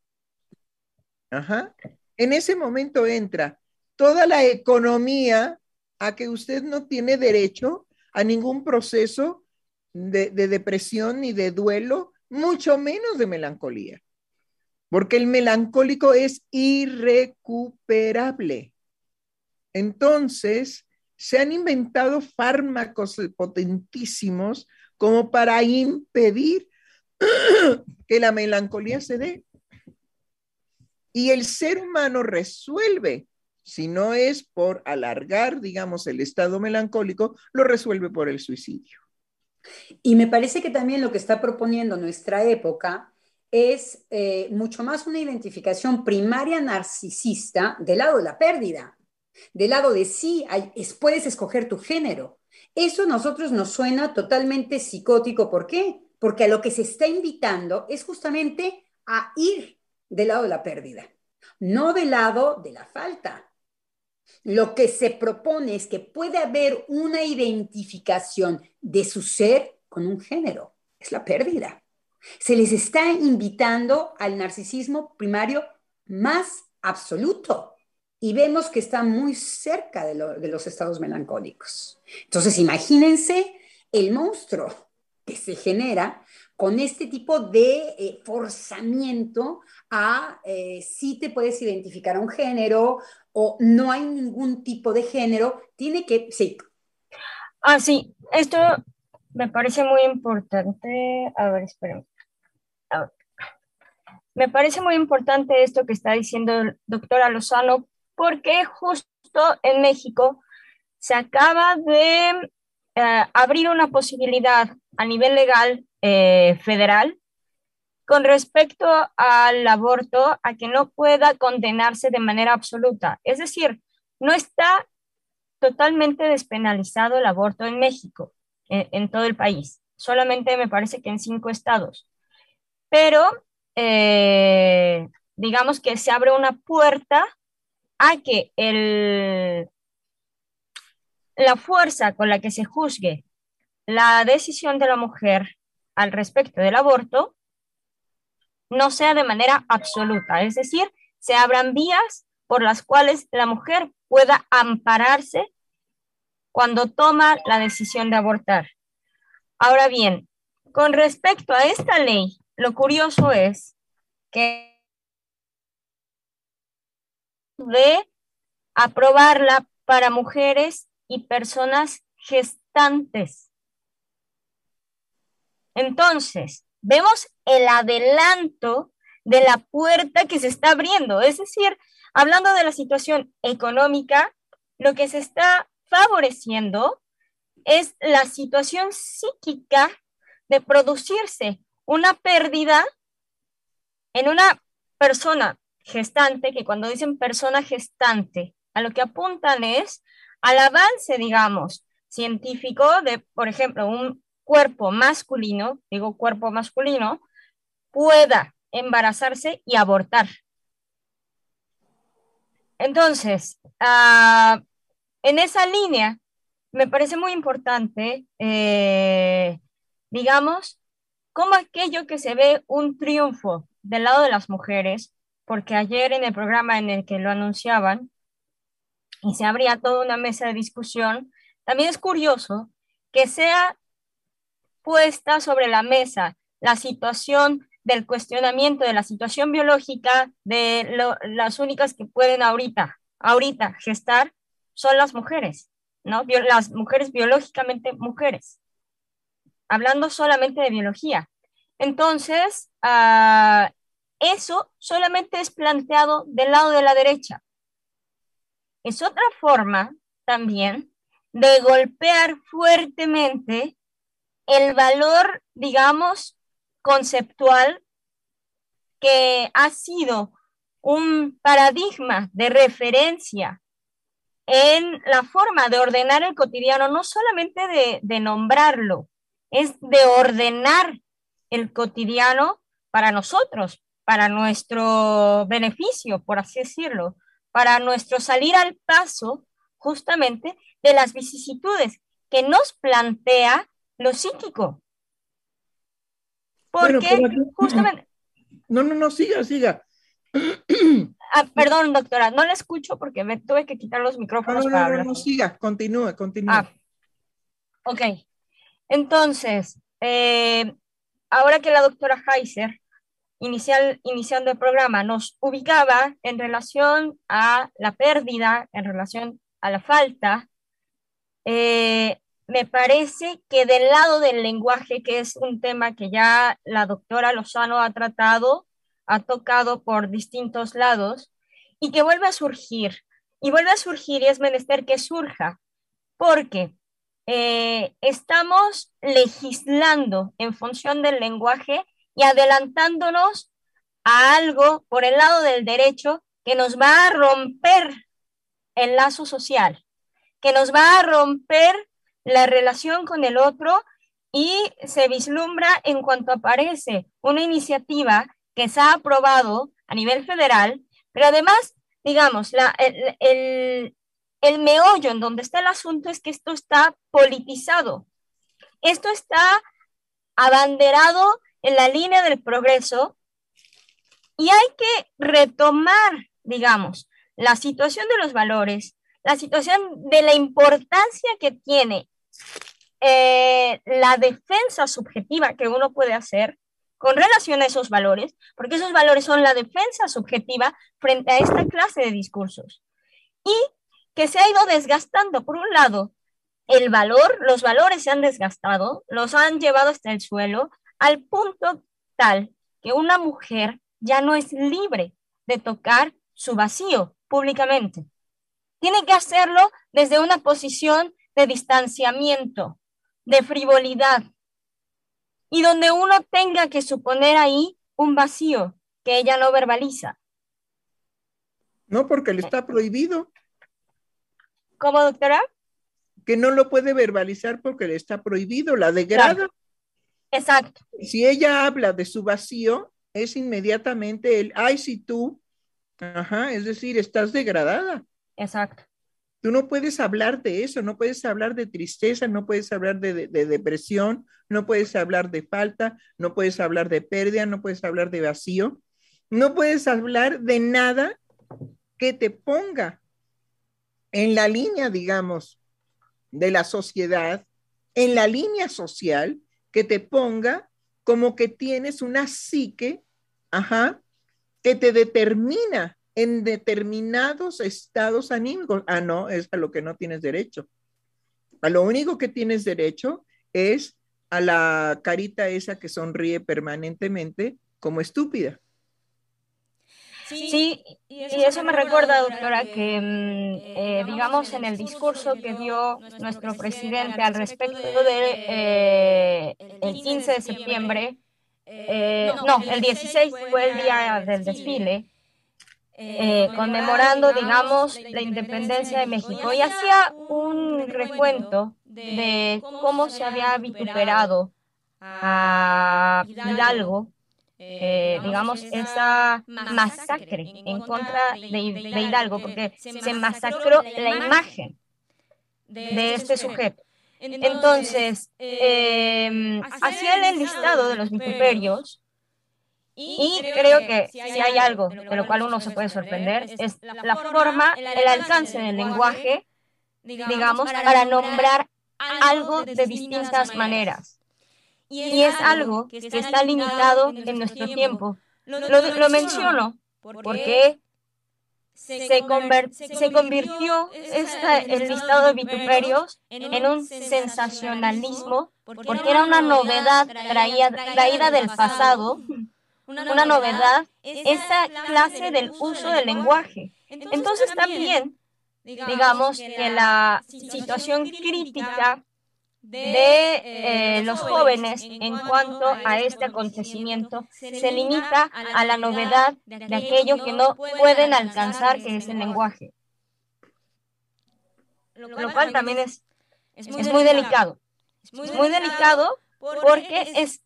en ese momento entra toda la economía a que usted no tiene derecho a ningún proceso de, de depresión ni de duelo, mucho menos de melancolía, porque el melancólico es irrecuperable. Entonces, se han inventado fármacos potentísimos como para impedir que la melancolía se dé. Y el ser humano resuelve, si no es por alargar, digamos, el estado melancólico, lo resuelve por el suicidio. Y me parece que también lo que está proponiendo nuestra época es eh, mucho más una identificación primaria narcisista del lado de la pérdida, del lado de sí, puedes escoger tu género. Eso a nosotros nos suena totalmente psicótico. ¿Por qué? Porque a lo que se está invitando es justamente a ir del lado de la pérdida, no del lado de la falta. Lo que se propone es que puede haber una identificación de su ser con un género. Es la pérdida. Se les está invitando al narcisismo primario más absoluto y vemos que está muy cerca de, los estados melancólicos. Entonces, imagínense el monstruo que se genera con este tipo de eh, forzamiento a eh, si te puedes identificar a un género o no hay ningún tipo de género, tiene que, sí. Ah, sí, esto me parece muy importante. A ver, esperen. Me parece muy importante esto que está diciendo el doctora Lozano porque justo en México se acaba de eh, abrir una posibilidad a nivel legal eh, federal con respecto al aborto a que no pueda condenarse de manera absoluta. Es decir, no está totalmente despenalizado el aborto en México, en, todo el país. Solamente me parece que en cinco estados. Pero eh, digamos que se abre una puerta a que el, la fuerza con la que se juzgue la decisión de la mujer al respecto del aborto no sea de manera absoluta, es decir, se abran vías por las cuales la mujer pueda ampararse cuando toma la decisión de abortar. Ahora bien, con respecto a esta ley, lo curioso es que de aprobarla para mujeres y personas gestantes. Entonces, vemos el adelanto de la puerta que se está abriendo. Es decir, hablando de la situación económica, lo que se está favoreciendo es la situación psíquica de producirse una pérdida en una persona gestante, que cuando dicen persona gestante, a lo que apuntan es al avance, digamos, científico de, por ejemplo, un cuerpo masculino, digo cuerpo masculino, pueda embarazarse y abortar. Entonces, ah, en esa línea, me parece muy importante, eh, digamos, como aquello que se ve un triunfo del lado de las mujeres, porque ayer en el programa en el que lo anunciaban y se abría toda una mesa de discusión, también es curioso que sea puesta sobre la mesa la situación del cuestionamiento de la situación biológica de las únicas que pueden ahorita, ahorita gestar son las mujeres, ¿no? las mujeres biológicamente mujeres, hablando solamente de biología. Entonces, uh, eso solamente es planteado del lado de la derecha. Es otra forma también de golpear fuertemente el valor, digamos, conceptual que ha sido un paradigma de referencia en la forma de ordenar el cotidiano, no solamente de, de nombrarlo, es de ordenar el cotidiano para nosotros, para nuestro beneficio, por así decirlo, para nuestro salir al paso justamente de las vicisitudes que nos plantea lo psíquico. Porque justamente... No, no, no, siga, siga. Ah, perdón, doctora, no la escucho porque me tuve que quitar los micrófonos no, no, para no, hablar. no, siga, continúe, continúe. Ah, ok. Entonces, eh, ahora que la doctora Heiser, inicial, iniciando el programa, nos ubicaba en relación a la pérdida, en relación a la falta, eh, me parece que del lado del lenguaje, que es un tema que ya la doctora Lozano ha tratado, ha tocado por distintos lados, y que vuelve a surgir, y vuelve a surgir y es menester que surja, porque eh, estamos legislando en función del lenguaje y adelantándonos a algo por el lado del derecho que nos va a romper el lazo social, que nos va a romper la relación con el otro y se vislumbra en cuanto aparece una iniciativa que se ha aprobado a nivel federal, pero además, digamos, el, el meollo en donde está el asunto es que esto está politizado. Esto está abanderado en la línea del progreso y hay que retomar, digamos, la situación de los valores, la situación de la importancia que tiene eh, la defensa subjetiva que uno puede hacer con relación a esos valores, porque esos valores son la defensa subjetiva frente a esta clase de discursos. Y que se ha ido desgastando, por un lado, el valor, los valores se han desgastado, los han llevado hasta el suelo, al punto tal que una mujer ya no es libre de tocar su vacío públicamente. Tiene que hacerlo desde una posición de distanciamiento, de frivolidad, y donde uno tenga que suponer ahí un vacío que ella no verbaliza. No, porque le está prohibido. ¿Cómo, doctora? Que no lo puede verbalizar porque le está prohibido, la degrada. Claro. Exacto. Si ella habla de su vacío, es inmediatamente el, ay, si tú, ajá, es decir, estás degradada. Exacto. Tú no puedes hablar de eso, no puedes hablar de tristeza, no puedes hablar de, de, de, depresión, no puedes hablar de falta, no puedes hablar de pérdida, no puedes hablar de vacío, no puedes hablar de nada que te ponga en la línea, digamos, de la sociedad, en la línea social, que te ponga como que tienes una psique, ajá, que te determina en determinados estados anímicos. Ah, no, es a lo que no tienes derecho. A lo único que tienes derecho es a la carita esa que sonríe permanentemente como estúpida. Sí, y eso, y eso me recuerda, doctora, que eh, digamos en el discurso que dio nuestro presidente al respecto de eh, el 15 de septiembre, eh, no, el 16 fue el día del desfile, eh, conmemorando, digamos, la independencia de México y hacía un recuento de cómo se había vituperado a Hidalgo, eh, digamos, esa masacre en contra de, de Hidalgo, porque se masacró la imagen de este sujeto. Entonces, eh, hacía el enlistado de los vituperios y creo que si hay algo de lo cual uno se puede sorprender es la forma, el alcance del lenguaje, digamos, para nombrar algo de distintas maneras. Y es algo que está limitado en nuestro tiempo. Lo, lo menciono porque se, conver se convirtió esta, el listado de vituperios en un sensacionalismo porque era una novedad traída, traída del pasado una, novedad, esa clase del uso del lenguaje. Entonces también, digamos que la situación crítica de eh, los jóvenes en cuanto a este acontecimiento se limita a la novedad de aquello que no pueden alcanzar, que es el lenguaje. Lo cual también es, es muy delicado. Es muy delicado porque es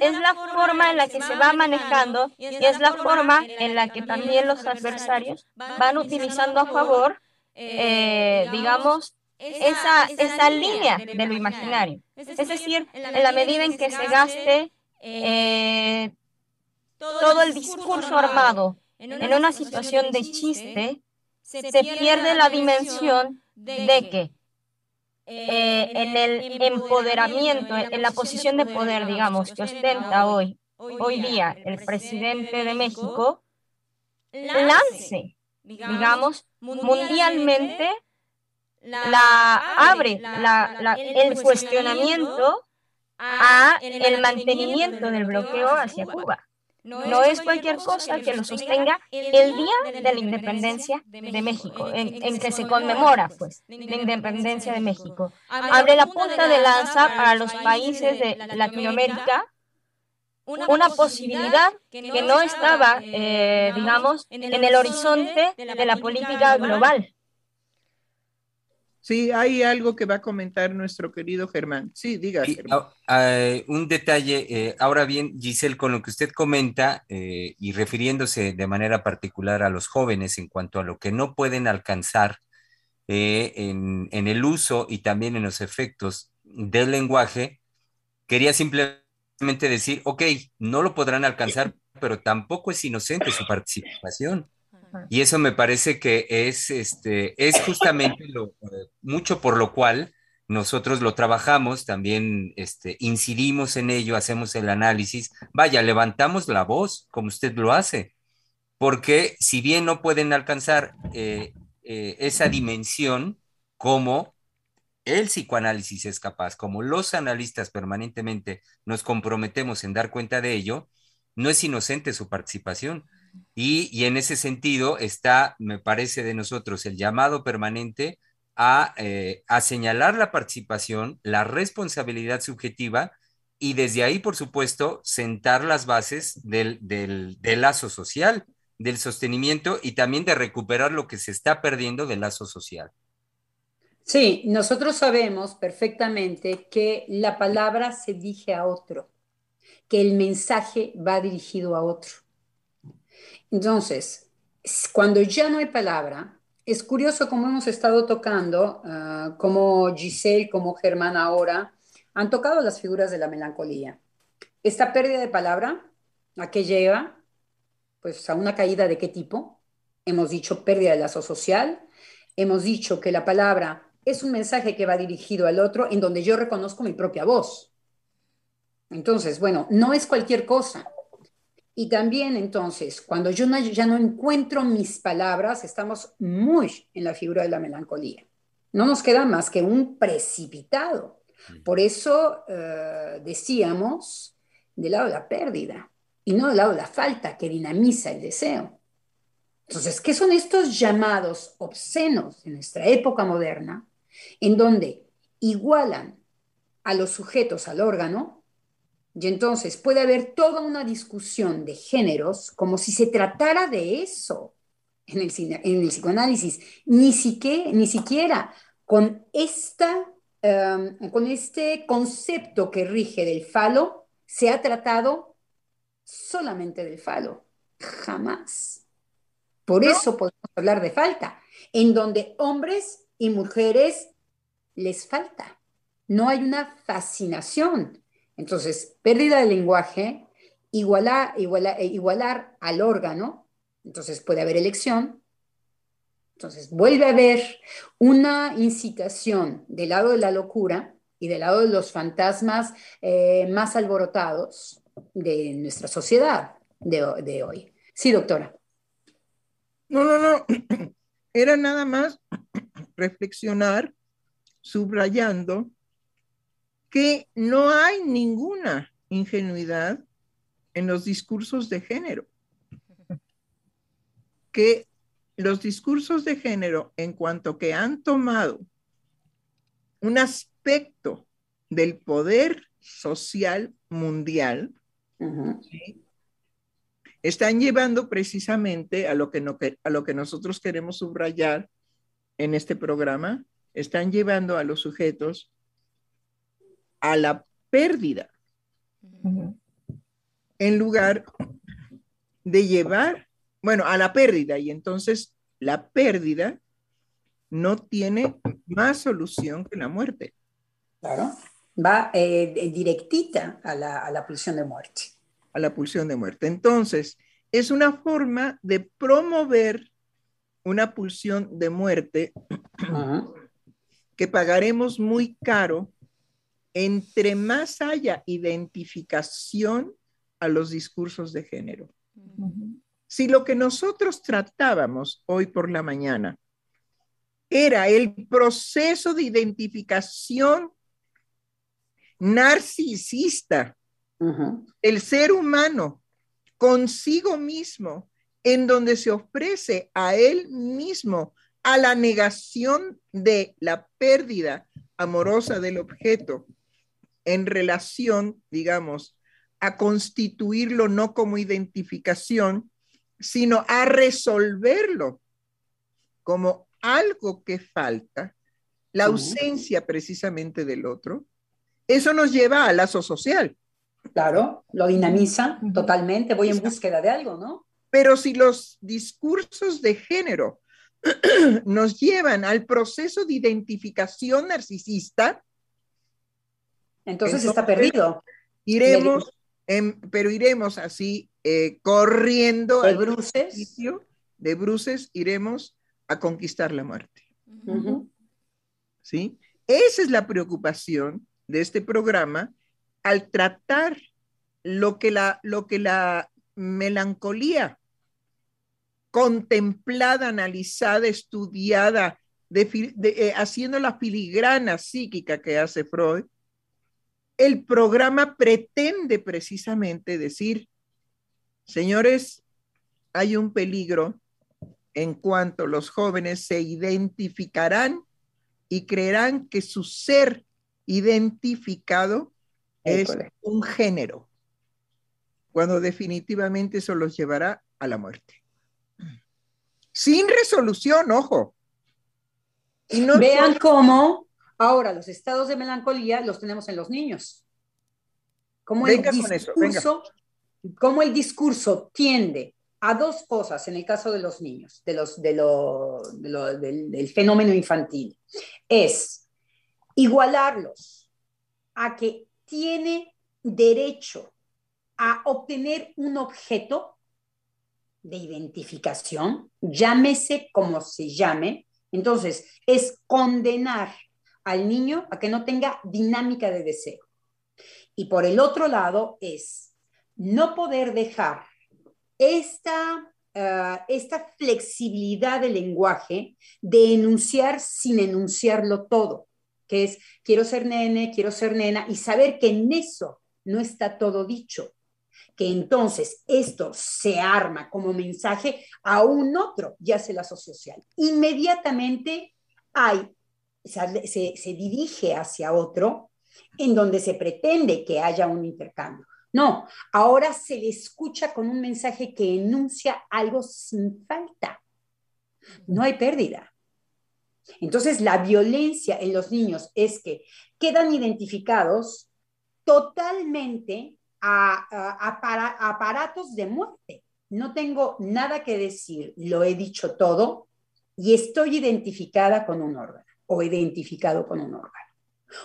es la forma en la que se va manejando y es la forma en la que también los adversarios van utilizando a favor, eh, digamos, esa, esa línea de lo imaginario. Es decir, en la medida en que se gaste eh, todo el discurso armado en una situación de chiste, se pierde la dimensión de que eh, en el empoderamiento, en la posición de poder, digamos, que ostenta hoy, hoy día el presidente de México, lance, digamos, mundialmente la abre la, el cuestionamiento a el mantenimiento del bloqueo hacia Cuba. No es cualquier cosa que lo sostenga el día de la independencia de México, en, que se conmemora pues, la independencia de México. Abre la punta de lanza para los países de Latinoamérica una posibilidad que no estaba, eh, digamos, en el horizonte de la política global. Sí, hay algo que va a comentar nuestro querido Germán. Sí, diga. Ah, ah, un detalle, eh, ahora bien, Giselle, con lo que usted comenta eh, y refiriéndose de manera particular a los jóvenes en cuanto a lo que no pueden alcanzar eh, en, en, el uso y también en los efectos del lenguaje, quería simplemente decir, ok, no lo podrán alcanzar, pero tampoco es inocente su participación. Y eso me parece que es, este, es justamente lo, mucho por lo cual nosotros lo trabajamos, también este, incidimos en ello, hacemos el análisis, vaya, levantamos la voz como usted lo hace, porque si bien no pueden alcanzar eh, eh, esa dimensión como el psicoanálisis es capaz, como los analistas permanentemente nos comprometemos en dar cuenta de ello, no es inocente su participación. Y, en ese sentido está, me parece de nosotros, el llamado permanente a, eh, a señalar la participación, la responsabilidad subjetiva y desde ahí, por supuesto, sentar las bases del, del, del, lazo social, del sostenimiento y también de recuperar lo que se está perdiendo del lazo social. Sí, nosotros sabemos perfectamente que la palabra se dirige a otro, que el mensaje va dirigido a otro. Entonces, cuando ya no hay palabra, es curioso cómo hemos estado tocando, uh, como Giselle, como Germán ahora, han tocado las figuras de la melancolía. Esta pérdida de palabra, ¿a qué lleva? Pues a una caída de qué tipo? Hemos dicho pérdida de lazo social, hemos dicho que la palabra es un mensaje que va dirigido al otro en donde yo reconozco mi propia voz. Entonces, bueno, no es cualquier cosa. Y también entonces, cuando yo ya no encuentro mis palabras, estamos muy en la figura de la melancolía. No nos queda más que un precipitado. Por eso eh, decíamos del lado de la pérdida y no del lado de la falta que dinamiza el deseo. Entonces, ¿qué son estos llamados obscenos en nuestra época moderna, en donde igualan a los sujetos al órgano y entonces puede haber toda una discusión de géneros como si se tratara de eso en el, en el psicoanálisis, ni siquiera, ni siquiera con, esta, em, con este concepto que rige del falo se ha tratado solamente del falo, jamás. Por eso podemos hablar de falta, en donde hombres y mujeres les falta. No hay una fascinación, entonces, pérdida del lenguaje, igualar, eh, igualar al órgano, entonces puede haber elección, entonces vuelve a haber una incitación del lado de la locura y del lado de los fantasmas eh, más alborotados de nuestra sociedad de, de hoy. Sí, doctora. No, no, no. Era nada más reflexionar, subrayando que no hay ninguna ingenuidad en los discursos de género. Que los discursos de género, en cuanto que han tomado un aspecto del poder social mundial, están llevando precisamente a lo, que no, a lo que nosotros queremos subrayar en este programa, están llevando a los sujetos a la pérdida, en lugar de llevar, bueno, a la pérdida. Y entonces la pérdida no tiene más solución que la muerte. Claro, va eh, directita a la, a la pulsión de muerte. A la pulsión de muerte. Entonces, es una forma de promover una pulsión de muerte que pagaremos muy caro entre más haya identificación a los discursos de género. Si lo que nosotros tratábamos hoy por la mañana era el proceso de identificación narcisista, el ser humano consigo mismo, en donde se ofrece a él mismo a la negación de la pérdida amorosa del objeto en relación, digamos, a constituirlo no como identificación, sino a resolverlo como algo que falta, la ausencia precisamente del otro, eso nos lleva al lazo social. Claro, lo dinamiza totalmente, voy en búsqueda de algo, ¿no? Pero si los discursos de género nos llevan al proceso de identificación narcisista, entonces, está perdido. Iremos, pero iremos así, eh, corriendo de bruces. de bruces, iremos a conquistar la muerte. ¿Sí? Esa es la preocupación de este programa al tratar lo que la, lo que la melancolía contemplada, analizada, estudiada, eh, haciendo la filigrana psíquica que hace Freud, el programa pretende precisamente decir, señores, hay un peligro en cuanto los jóvenes se identificarán y creerán que su ser identificado es un género, cuando definitivamente eso los llevará a la muerte. Sin resolución, ojo. Y no Vean cómo ahora los estados de melancolía los tenemos en los niños. Como el discurso, cómo el discurso tiende a dos cosas en el caso de los niños, de los, de del fenómeno infantil. Es igualarlos a que tiene derecho a obtener un objeto de identificación, llámese como se llame. Entonces, es condenar al niño a que no tenga dinámica de deseo. Y por el otro lado es no poder dejar esta, eh, esta flexibilidad del lenguaje de enunciar sin enunciarlo todo que es quiero ser nene, quiero ser nena, y saber que en eso no está todo dicho, que entonces esto se arma como mensaje a un otro, ya sea la social. Inmediatamente hay, se, dirige hacia otro en donde se pretende que haya un intercambio. No, ahora se le escucha con un mensaje que enuncia algo sin falta. No hay pérdida. Entonces, la violencia en los niños es que quedan identificados totalmente a, aparatos de muerte. No tengo nada que decir, lo he dicho todo y estoy identificada con un órgano o identificado con un órgano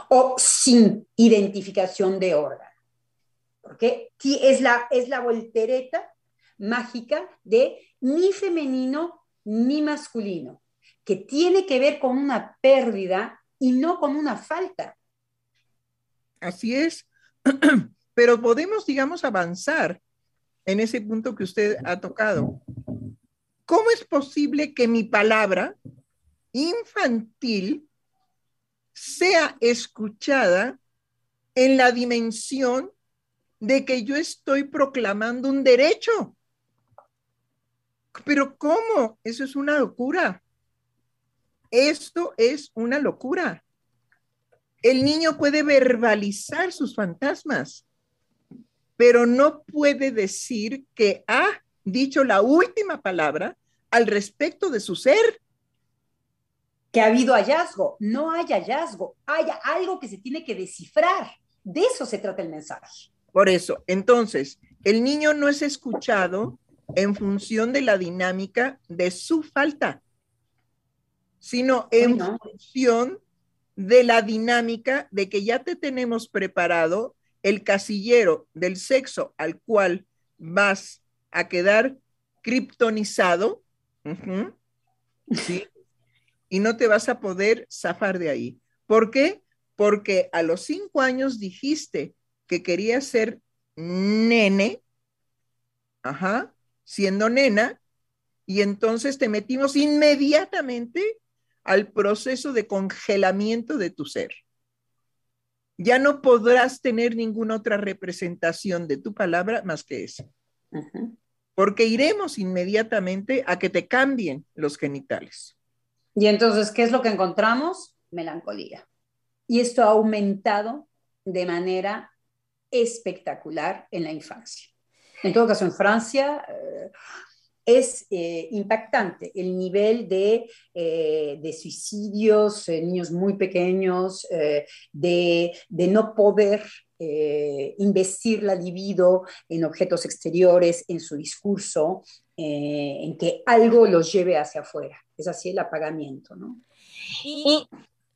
o sin identificación de órgano. Porque es la, es la voltereta mágica de ni femenino ni masculino que tiene que ver con una pérdida y no con una falta. Así es, pero podemos, digamos, avanzar en ese punto que usted ha tocado. ¿Cómo es posible que mi palabra infantil sea escuchada en la dimensión de que yo estoy proclamando un derecho? Pero ¿cómo? Eso es una locura. Esto es una locura. El niño puede verbalizar sus fantasmas, pero no puede decir que ha dicho la última palabra al respecto de su ser. Que ha habido hallazgo. No hay hallazgo. Hay algo que se tiene que descifrar. De eso se trata el mensaje. Por eso, entonces, el niño no es escuchado en función de la dinámica de su falta sino en función de la dinámica de que ya te tenemos preparado el casillero del sexo al cual vas a quedar criptonizado, ¿sí? Y no te vas a poder zafar de ahí. ¿Por qué? Porque a los cinco años dijiste que querías ser nene, ajá, siendo nena, y entonces te metimos inmediatamente al proceso de congelamiento de tu ser. Ya no podrás tener ninguna otra representación de tu palabra más que esa. Porque iremos inmediatamente a que te cambien los genitales. Y entonces, ¿qué es lo que encontramos? Melancolía. Y esto ha aumentado de manera espectacular en la infancia. En todo caso, en Francia, eh, es eh, impactante el nivel de, eh, de suicidios, eh, niños muy pequeños, de, de, no poder investir la libido en objetos exteriores, en su discurso, en que algo los lleve hacia afuera. Es así el apagamiento, ¿no? Y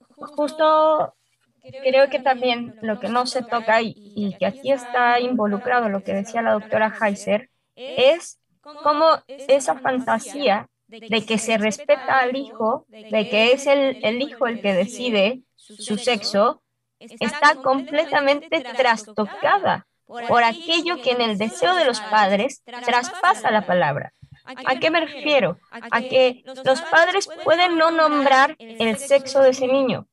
justo creo que también lo que no se toca y, y que aquí está involucrado lo que decía la doctora Heiser es como esa fantasía de que se respeta al hijo, de que es el, el hijo el que decide su sexo, está completamente trastocada por aquello que en el deseo de los padres traspasa la palabra. ¿A qué me refiero? A que los padres pueden no nombrar el sexo de ese niño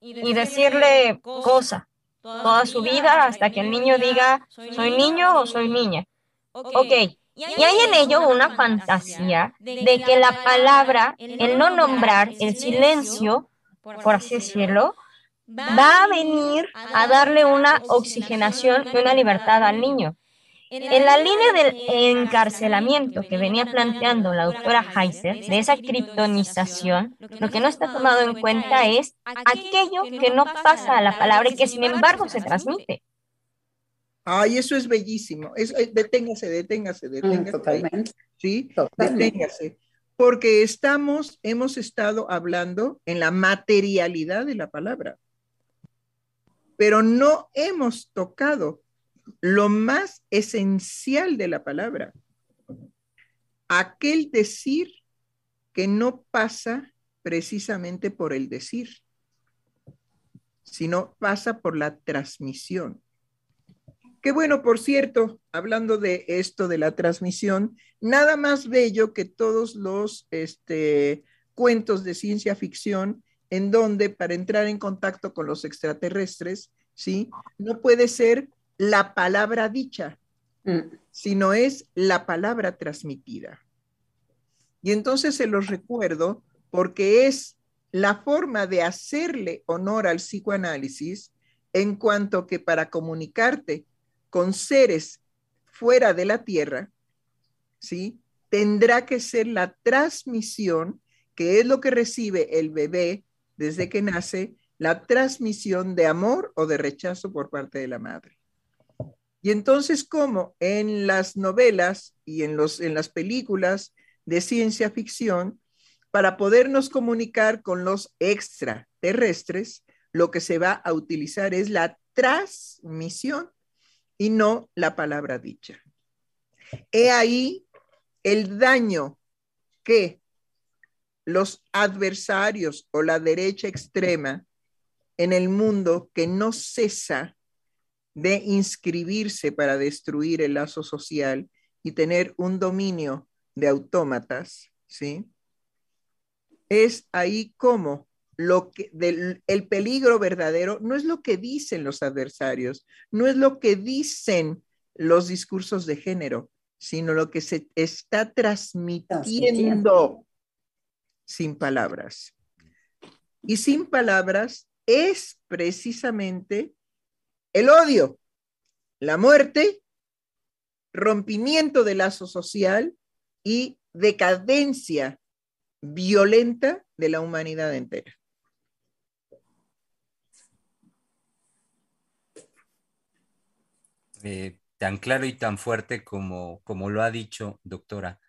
y decirle cosa toda su vida hasta que el niño diga soy niño o soy niña. Ok, y hay en ello una fantasía de que la palabra, el no nombrar, el silencio, por así decirlo, va a venir a darle una oxigenación y una libertad al niño. En la línea del encarcelamiento que venía planteando la doctora Heiser, de esa criptonización, lo que no está tomado en cuenta es aquello que no pasa a la palabra y que sin embargo se transmite. Ay, eso es bellísimo. Es, eh, deténgase, deténgase, mm, deténgase. totalmente. Sí, deténgase. Porque estamos, hemos estado hablando en la materialidad de la palabra, pero no hemos tocado lo más esencial de la palabra. Aquel decir que no pasa precisamente por el decir, sino pasa por la transmisión. Qué bueno, por cierto, hablando de esto de la transmisión, nada más bello que todos los este, cuentos de ciencia ficción en donde para entrar en contacto con los extraterrestres, ¿sí? No puede ser la palabra dicha, mm. sino es la palabra transmitida. Y entonces se los recuerdo porque es la forma de hacerle honor al psicoanálisis en cuanto que para comunicarte con seres fuera de la Tierra, ¿sí? Tendrá que ser la transmisión, que es lo que recibe el bebé desde que nace, la transmisión de amor o de rechazo por parte de la madre. Y entonces, como en las novelas y en, los, en las películas de ciencia ficción, para podernos comunicar con los extraterrestres, lo que se va a utilizar es la transmisión y no la palabra dicha. He ahí el daño que los adversarios o la derecha extrema en el mundo que no cesa de inscribirse para destruir el lazo social y tener un dominio de autómatas, ¿sí? Es ahí como lo que del, el peligro verdadero no es lo que dicen los adversarios, no es lo que dicen los discursos de género, sino lo que se está transmitiendo sin palabras. Y sin palabras es precisamente el odio, la muerte, rompimiento del lazo social y decadencia violenta de la humanidad entera. Eh, tan claro y tan fuerte como, como lo ha dicho, doctora.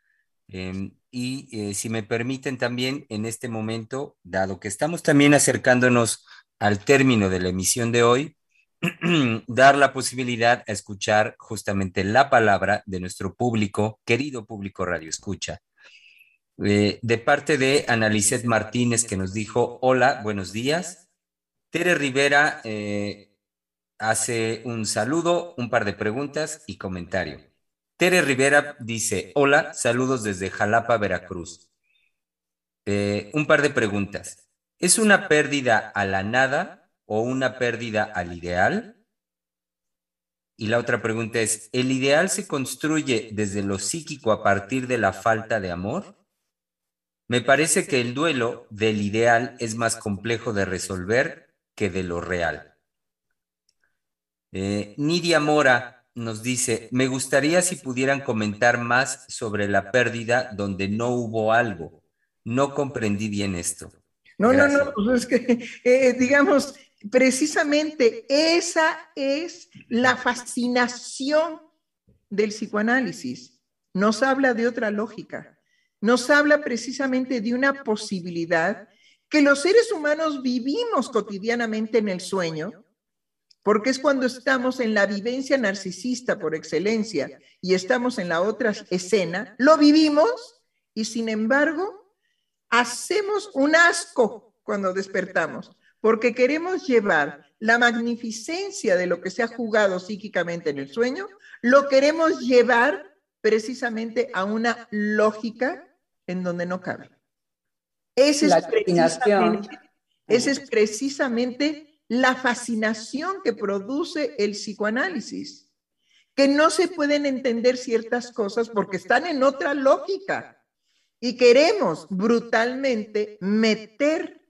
Em, y eh, si me permiten también en este momento, dado que estamos también acercándonos al término de la emisión de hoy, dar la posibilidad a escuchar justamente la palabra de nuestro público, querido público Radio Escucha. Eh, de parte de Analicet Martínez, que nos dijo, hola, buenos días. Tere Rivera eh, hace un saludo, un par de preguntas y comentario. Tere Rivera dice, hola, saludos desde Jalapa, Veracruz. Eh, un par de preguntas. ¿Es una pérdida a la nada o una pérdida al ideal? Y la otra pregunta es, ¿el ideal se construye desde lo psíquico a partir de la falta de amor? Me parece que el duelo del ideal es más complejo de resolver que de lo real. Eh, Nidia Mora nos dice, me gustaría si pudieran comentar más sobre la pérdida donde no hubo algo. No comprendí bien esto. No, no, no, pues es que, eh, digamos, precisamente esa es la fascinación del psicoanálisis. Nos habla de otra lógica, nos habla precisamente de una posibilidad que los seres humanos vivimos cotidianamente en el sueño, porque es cuando estamos en la vivencia narcisista por excelencia y estamos en la otra escena, lo vivimos y sin embargo hacemos un asco cuando despertamos porque queremos llevar la magnificencia de lo que se ha jugado psíquicamente en el sueño, lo queremos llevar precisamente a una lógica en donde no cabe. Esa es, precisamente, esa es precisamente la fascinación que produce el psicoanálisis, que no se pueden entender ciertas cosas porque están en otra lógica y queremos brutalmente meter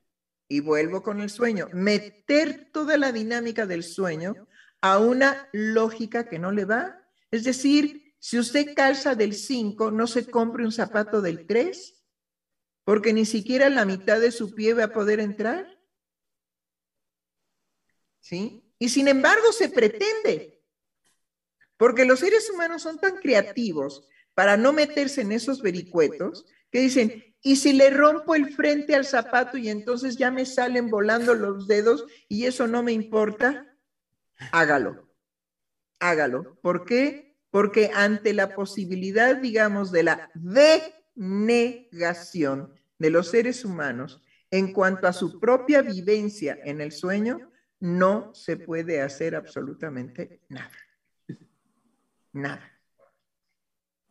y vuelvo con el sueño, meter toda la dinámica del sueño a una lógica que no le va. Es decir, si usted calza del 5, no se compre un zapato del 3, porque ni siquiera la mitad de su pie va a poder entrar. ¿Sí? Y sin embargo se pretende, porque los seres humanos son tan creativos para no meterse en esos vericuetos, que dicen, y si le rompo el frente al zapato y entonces ya me salen volando los dedos y eso no me importa, hágalo. Hágalo. ¿Por qué? Porque ante la posibilidad, digamos, de la denegación de los seres humanos en cuanto a su propia vivencia en el sueño, no se puede hacer absolutamente nada. Nada.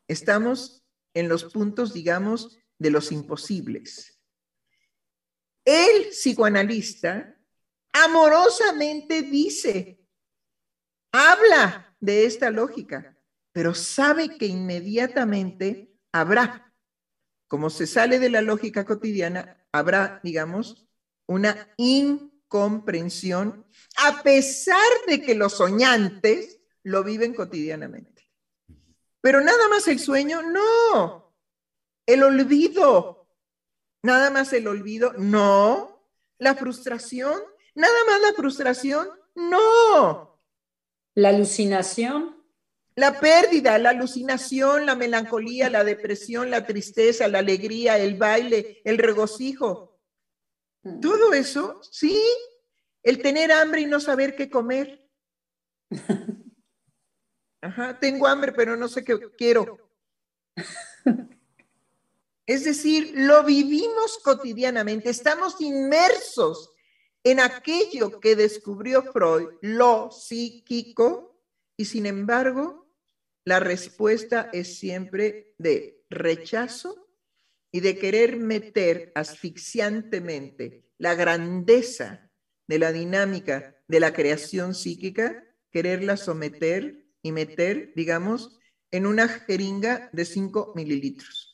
Estamos en los puntos, digamos, de los imposibles. El psicoanalista amorosamente dice, habla de esta lógica, pero sabe que inmediatamente habrá, como se sale de la lógica cotidiana, habrá, digamos, una incomprensión, a pesar de que los soñantes lo viven cotidianamente. Pero nada más el sueño, no. El olvido. Nada más el olvido. No. La frustración. Nada más la frustración. No. La alucinación. La pérdida, la alucinación, la melancolía, la depresión, la tristeza, la alegría, el baile, el regocijo. Mm. Todo eso, sí. El tener hambre y no saber qué comer. Ajá, tengo hambre, pero no sé qué quiero. Es decir, lo vivimos cotidianamente, estamos inmersos en aquello que descubrió Freud, lo psíquico, y sin embargo, la respuesta es siempre de rechazo y de querer meter asfixiantemente la grandeza de la dinámica de la creación psíquica, quererla someter y meter, digamos, en una jeringa de 5 mililitros.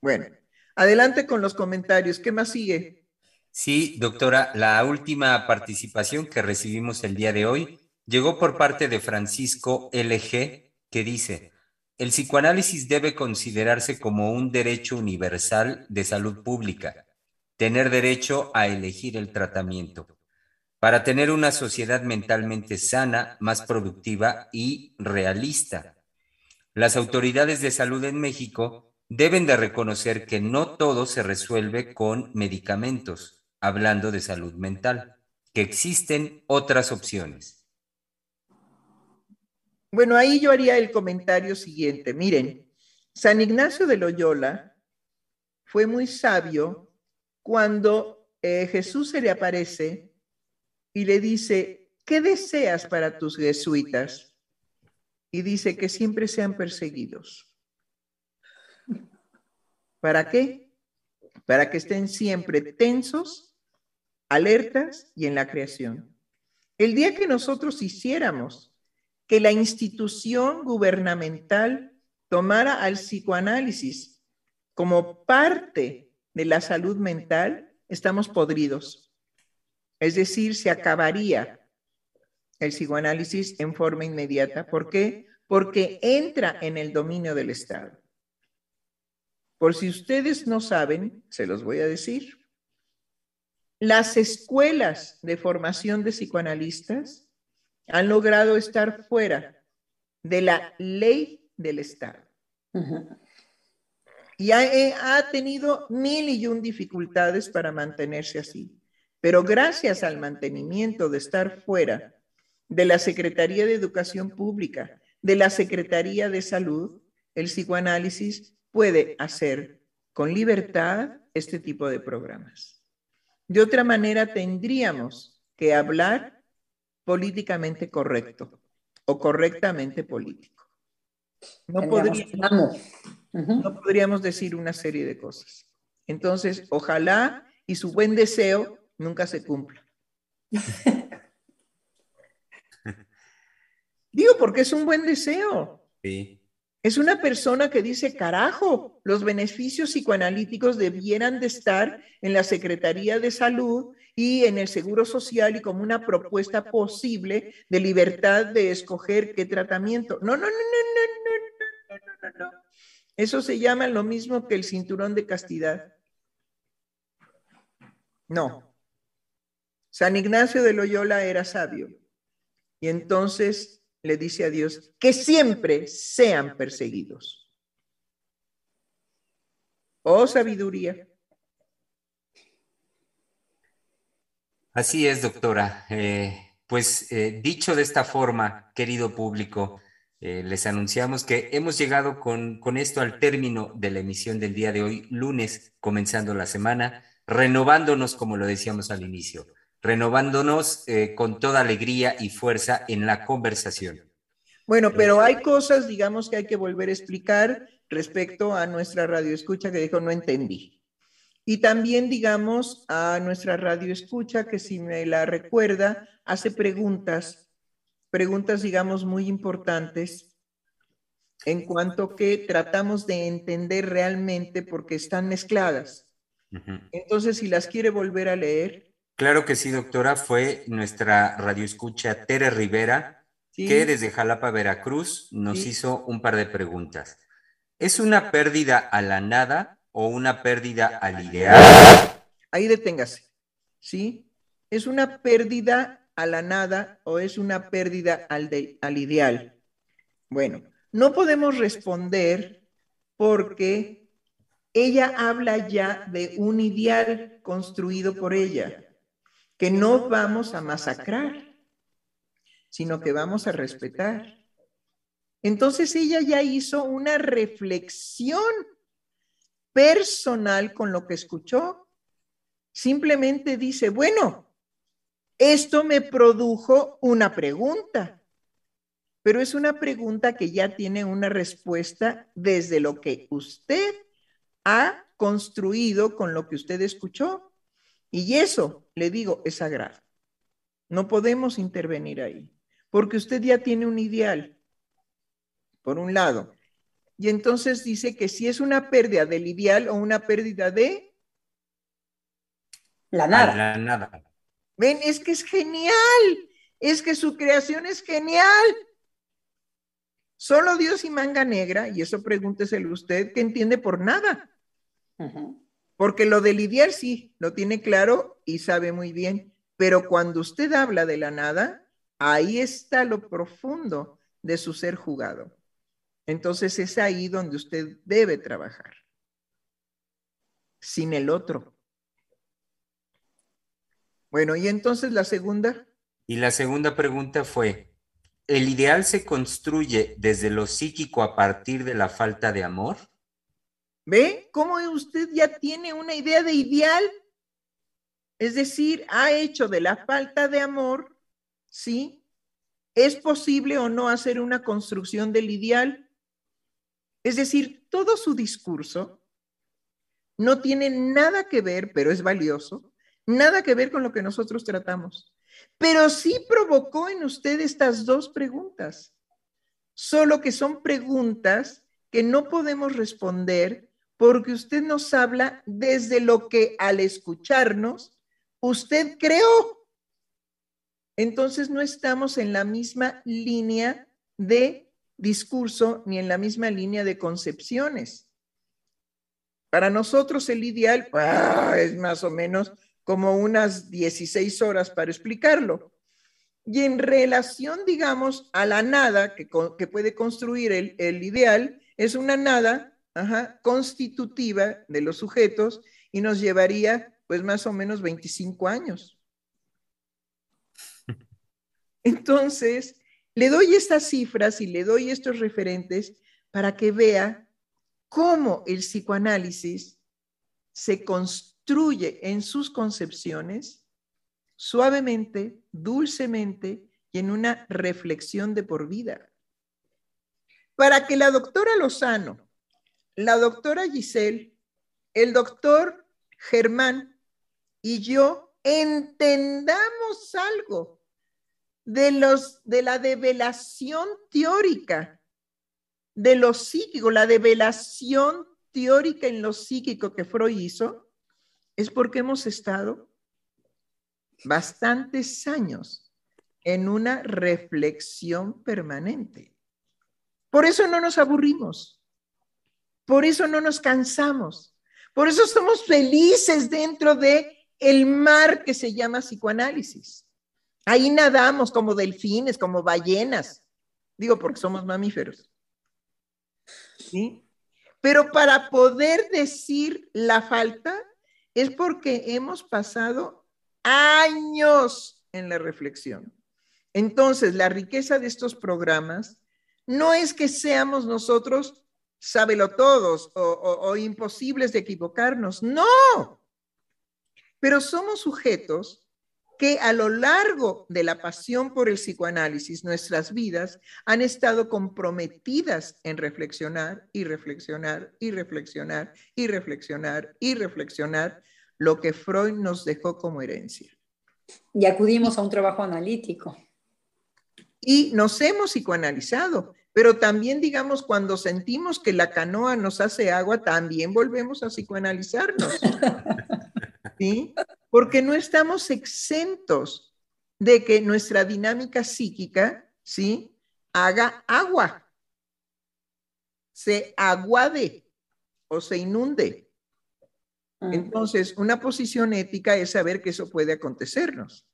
Bueno, adelante con los comentarios. ¿Qué más sigue? Sí, doctora, la última participación que recibimos el día de hoy llegó por parte de Francisco LG, que dice, el psicoanálisis debe considerarse como un derecho universal de salud pública, tener derecho a elegir el tratamiento, para tener una sociedad mentalmente sana, más productiva y realista. Las autoridades de salud en México deben de reconocer que no todo se resuelve con medicamentos, hablando de salud mental, que existen otras opciones. Bueno, ahí yo haría el comentario siguiente. Miren, San Ignacio de Loyola fue muy sabio cuando eh, Jesús se le aparece y le dice, ¿qué deseas para tus jesuitas? Y dice que siempre sean perseguidos. ¿Para qué? Para que estén siempre tensos, alertas y en la creación. El día que nosotros hiciéramos que la institución gubernamental tomara al psicoanálisis como parte de la salud mental, estamos podridos. Es decir, se acabaría el psicoanálisis en forma inmediata. ¿Por qué? Porque entra en el dominio del Estado. Por si ustedes no saben, se los voy a decir. Las escuelas de formación de psicoanalistas han logrado estar fuera de la ley del Estado. Y eh, ha, tenido mil y un dificultades para mantenerse así. Pero gracias al mantenimiento de estar fuera de la Secretaría de Educación Pública, de la Secretaría de Salud, el psicoanálisis puede hacer con libertad este tipo de programas. De otra manera, tendríamos que hablar políticamente correcto o correctamente político. No podríamos, no podríamos decir una serie de cosas. Entonces, ojalá y su buen deseo nunca se cumpla. Digo, porque es un buen deseo. Sí. Es una persona que dice, carajo, los beneficios psicoanalíticos debieran de estar en la Secretaría de Salud y en el Seguro Social y como una propuesta posible de libertad de escoger qué tratamiento. No, no, no, no, no, no, no, no, no. Eso se llama lo mismo que el cinturón de castidad. No. San Ignacio de Loyola era sabio y entonces le dice a Dios que siempre sean perseguidos. Oh sabiduría. Así es, doctora. Eh, pues eh, dicho de esta forma, querido público, eh, les anunciamos que hemos llegado con, con esto al término de la emisión del día de hoy, lunes, comenzando la semana, renovándonos, como lo decíamos al inicio, renovándonos eh, con toda alegría y fuerza en la conversación. Bueno, pero hay cosas, digamos, que hay que volver a explicar respecto a nuestra radio escucha que dijo no entendí. Y también, digamos, a nuestra radio escucha que si me la recuerda, hace preguntas, preguntas, digamos, muy importantes en cuanto que tratamos de entender realmente porque están mezcladas. Entonces, si las quiere volver a leer, Claro que sí, doctora. Fue nuestra radioescucha Tere Rivera, que desde Jalapa, Veracruz, nos hizo un par de preguntas. ¿Es una pérdida a la nada o una pérdida al ideal? Ahí deténgase. ¿Sí? ¿Es una pérdida a la nada o es una pérdida al, al ideal? Bueno, no podemos responder porque ella habla ya de un ideal construido por ella que no vamos a masacrar, sino que vamos a respetar. Entonces ella ya hizo una reflexión personal con lo que escuchó. Simplemente dice, bueno, esto me produjo una pregunta, pero es una pregunta que ya tiene una respuesta desde lo que usted ha construido con lo que usted escuchó. Y eso, le digo, es sagrado. No podemos intervenir ahí, porque usted ya tiene un ideal, por un lado. Y entonces dice que si es una pérdida del ideal o una pérdida de... La nada. La nada. Ven, es que es genial. Es que su creación es genial. Solo Dios y manga negra, y eso pregúnteselo usted, que entiende por nada. Porque lo de lidiar sí, lo tiene claro y sabe muy bien, pero cuando usted habla de la nada, ahí está lo profundo de su ser jugado. Entonces es ahí donde usted debe trabajar, sin el otro. Bueno, y entonces la segunda. Y la segunda pregunta fue, ¿el ideal se construye desde lo psíquico a partir de la falta de amor? ¿Ve cómo usted ya tiene una idea de ideal? Es decir, ha hecho de la falta de amor, ¿sí? ¿Es posible o no hacer una construcción del ideal? Es decir, todo su discurso no tiene nada que ver, pero es valioso, nada que ver con lo que nosotros tratamos. Pero sí provocó en usted estas dos preguntas, solo que son preguntas que no podemos responder porque usted nos habla desde lo que al escucharnos usted creó. Entonces no estamos en la misma línea de discurso ni en la misma línea de concepciones. Para nosotros el ideal ah, es más o menos como unas 16 horas para explicarlo. Y en relación, digamos, a la nada que, puede construir el, ideal, es una nada constitutiva de los sujetos y nos llevaría pues más o menos 25 años. Entonces, le doy estas cifras y le doy estos referentes para que vea cómo el psicoanálisis se construye en sus concepciones suavemente, dulcemente y en una reflexión de por vida. Para que la doctora Lozano, la doctora Giselle, el doctor Germán y yo entendamos algo de, los, de la develación teórica de lo psíquico, la develación teórica en lo psíquico que Freud hizo, es porque hemos estado bastantes años en una reflexión permanente. Por eso no nos aburrimos, por eso no nos cansamos, por eso somos felices dentro de el mar que se llama psicoanálisis. Ahí nadamos como delfines, como ballenas. Digo porque somos mamíferos. ¿Sí? Pero para poder decir la falta es porque hemos pasado años en la reflexión. Entonces, la riqueza de estos programas no es que seamos nosotros sábelo todos o, o imposibles de equivocarnos, no, pero somos sujetos que a lo largo de la pasión por el psicoanálisis, nuestras vidas han estado comprometidas en reflexionar y reflexionar y reflexionar y reflexionar y reflexionar lo que Freud nos dejó como herencia. Y acudimos a un trabajo analítico. Y nos hemos psicoanalizado, pero también, digamos, cuando sentimos que la canoa nos hace agua, también volvemos a psicoanalizarnos. ¿Sí? porque no estamos exentos de que nuestra dinámica psíquica, ¿sí? Haga agua, se aguade o se inunde. Entonces, una posición ética es saber que eso puede acontecernos,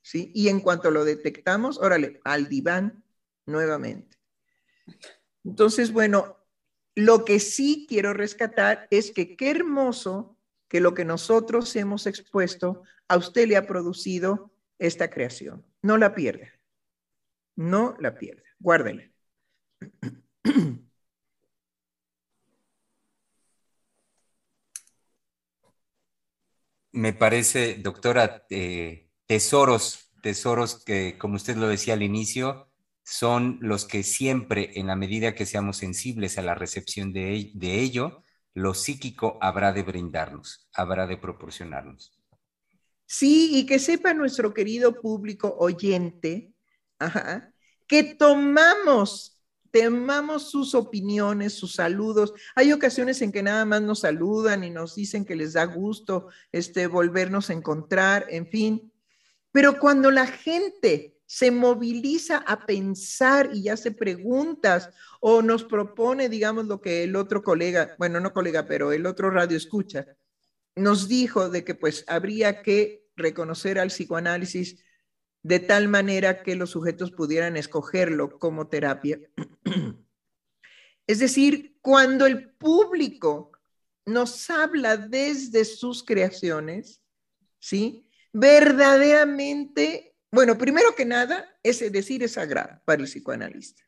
¿sí? Y en cuanto lo detectamos, órale, al diván nuevamente. Entonces, bueno, lo que sí quiero rescatar es que qué hermoso que lo que nosotros hemos expuesto a usted le ha producido esta creación. No la pierda. No la pierda. Guárdela. Me parece, doctora, eh, tesoros, tesoros que, como usted lo decía al inicio, son los que siempre, en la medida que seamos sensibles a la recepción de, ello, lo psíquico habrá de brindarnos, habrá de proporcionarnos. Sí, y que sepa nuestro querido público oyente que tomamos, tomamos sus opiniones, sus saludos. Hay ocasiones en que nada más nos saludan y nos dicen que les da gusto este, volvernos a encontrar, en fin. Pero cuando la gente se moviliza a pensar y hace preguntas o nos propone, digamos, lo que el otro colega, bueno, no colega, pero el otro radio escucha, nos dijo de que pues habría que reconocer al psicoanálisis de tal manera que los sujetos pudieran escogerlo como terapia. Es decir, cuando el público nos habla desde sus creaciones, ¿sí? verdaderamente, bueno, primero que nada, ese decir es sagrado para el psicoanalista.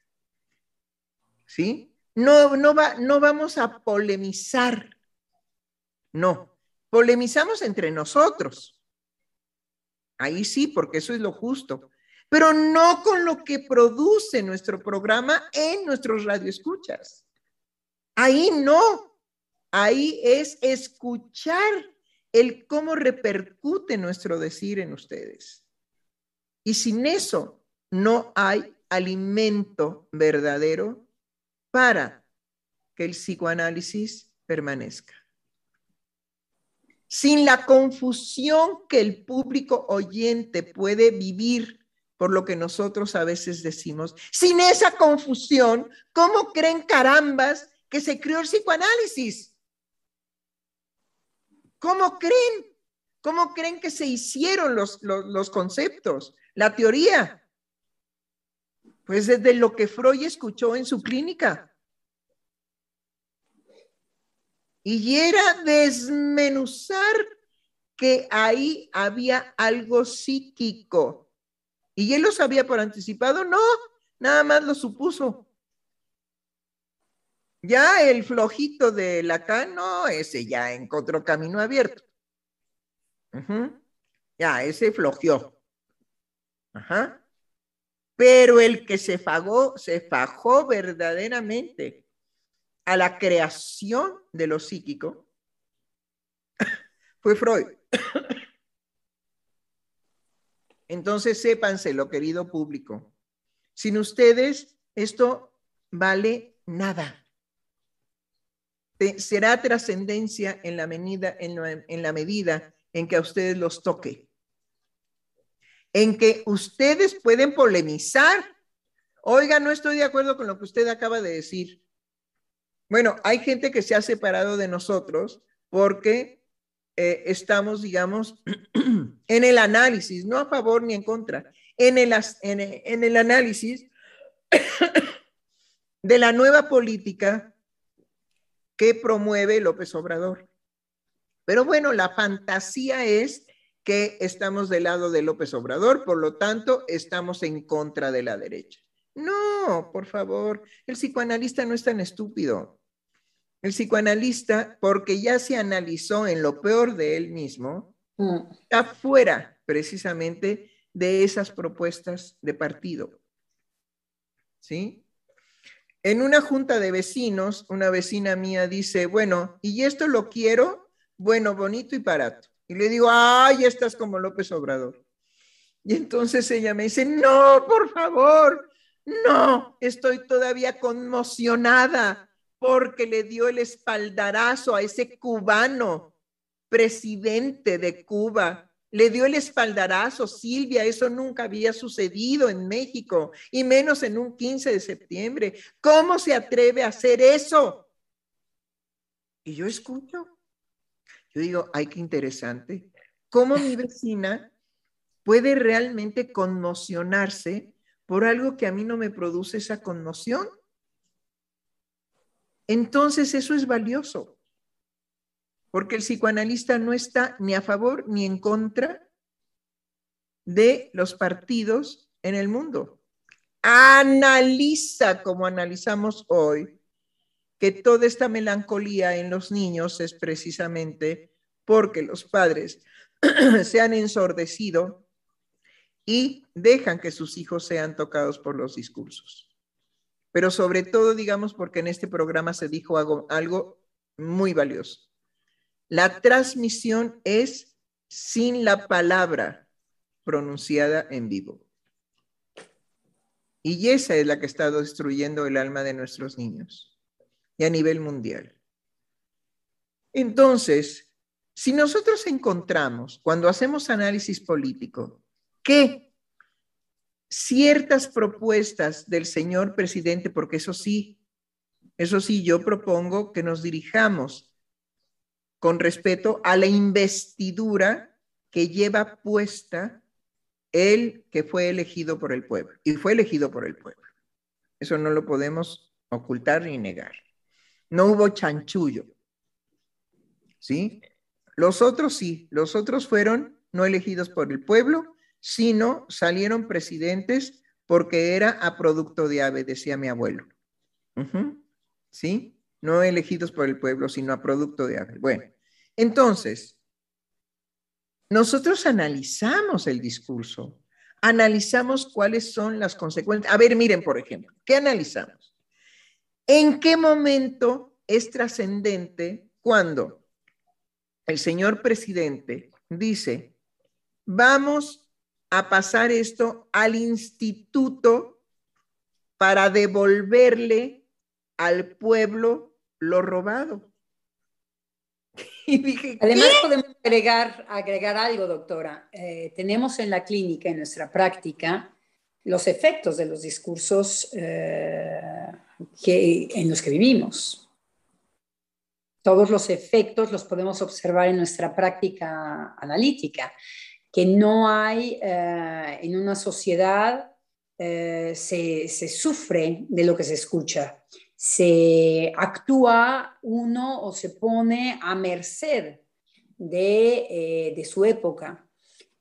¿Sí? No, no, va, no vamos a polemizar. No, polemizamos entre nosotros. Ahí sí, porque eso es lo justo. Pero no con lo que produce nuestro programa en nuestros radioescuchas. Ahí no. Ahí es escuchar el cómo repercute nuestro decir en ustedes. Y sin eso no hay alimento verdadero para que el psicoanálisis permanezca. Sin la confusión que el público oyente puede vivir por lo que nosotros a veces decimos, sin esa confusión, ¿cómo creen carambas que se creó el psicoanálisis? ¿Cómo creen? ¿Cómo creen que se hicieron los, los, conceptos, la teoría? Pues desde lo que Freud escuchó en su clínica. Y era desmenuzar que ahí había algo psíquico. ¿Y él lo sabía por anticipado? No, nada más lo supuso. Ya el flojito de Lacan, no, ese ya encontró camino abierto. Ya, ese flojeó. Ajá. Pero el que se fagó, se fajó verdaderamente a la creación de lo psíquico fue Freud. Entonces, sépanselo, querido público. Sin ustedes, esto vale nada será trascendencia en la medida en, la medida en que a ustedes los toque. En que ustedes pueden polemizar. Oiga, no estoy de acuerdo con lo que usted acaba de decir. Bueno, hay gente que se ha separado de nosotros porque eh, estamos, digamos, en el análisis, no a favor ni en contra, en el, en el análisis de la nueva política que promueve López Obrador. Pero bueno, la fantasía es que estamos del lado de López Obrador, por lo tanto, estamos en contra de la derecha. No, por favor, el psicoanalista no es tan estúpido. El psicoanalista, porque ya se analizó en lo peor de él mismo, mm. está fuera precisamente de esas propuestas de partido. ¿Sí? En una junta de vecinos, una vecina mía dice, bueno, ¿y esto lo quiero? Bueno, bonito y barato. Y le digo, ay, estás como López Obrador. Y entonces ella me dice, no, por favor, no, estoy todavía conmocionada porque le dio el espaldarazo a ese cubano, presidente de Cuba, le dio el espaldarazo, Silvia, eso nunca había sucedido en México, y menos en un 15 de septiembre. ¿Cómo se atreve a hacer eso? Y yo escucho. Yo digo, ay, qué interesante. ¿Cómo mi vecina puede realmente conmocionarse por algo que a mí no me produce esa conmoción? Entonces eso es valioso porque el psicoanalista no está ni a favor ni en contra de los partidos en el mundo. Analiza como analizamos hoy que toda esta melancolía en los niños es precisamente porque los padres se han ensordecido y dejan que sus hijos sean tocados por los discursos. Pero sobre todo, digamos, porque en este programa se dijo algo, algo muy valioso. La transmisión es sin la palabra pronunciada en vivo. Y esa es la que está destruyendo el alma de nuestros niños y a nivel mundial. Entonces, si nosotros encontramos, cuando hacemos análisis político, que ciertas propuestas del señor presidente, porque eso sí, eso sí, yo propongo que nos dirijamos con respeto a la investidura que lleva puesta el que fue elegido por el pueblo. Y fue elegido por el pueblo. Eso no lo podemos ocultar ni negar. No hubo chanchullo. ¿Sí? Los otros sí, los otros fueron no elegidos por el pueblo, sino salieron presidentes porque era a producto de ave, decía mi abuelo. ¿Sí? No elegidos por el pueblo, sino a producto de ave. Bueno, entonces, nosotros analizamos el discurso, analizamos cuáles son las consecuencias. A ver, miren, por ejemplo, ¿qué analizamos? ¿En qué momento es trascendente cuando el señor presidente dice, vamos a pasar esto al instituto para devolverle al pueblo lo robado? Y dije, Además podemos agregar, agregar algo, doctora. Eh, tenemos en la clínica, en nuestra práctica, los efectos de los discursos eh, que, en los que vivimos. Todos los efectos los podemos observar en nuestra práctica analítica, que no hay eh, en una sociedad, se, se sufre de lo que se escucha se actúa uno o se pone a merced de, eh, su época.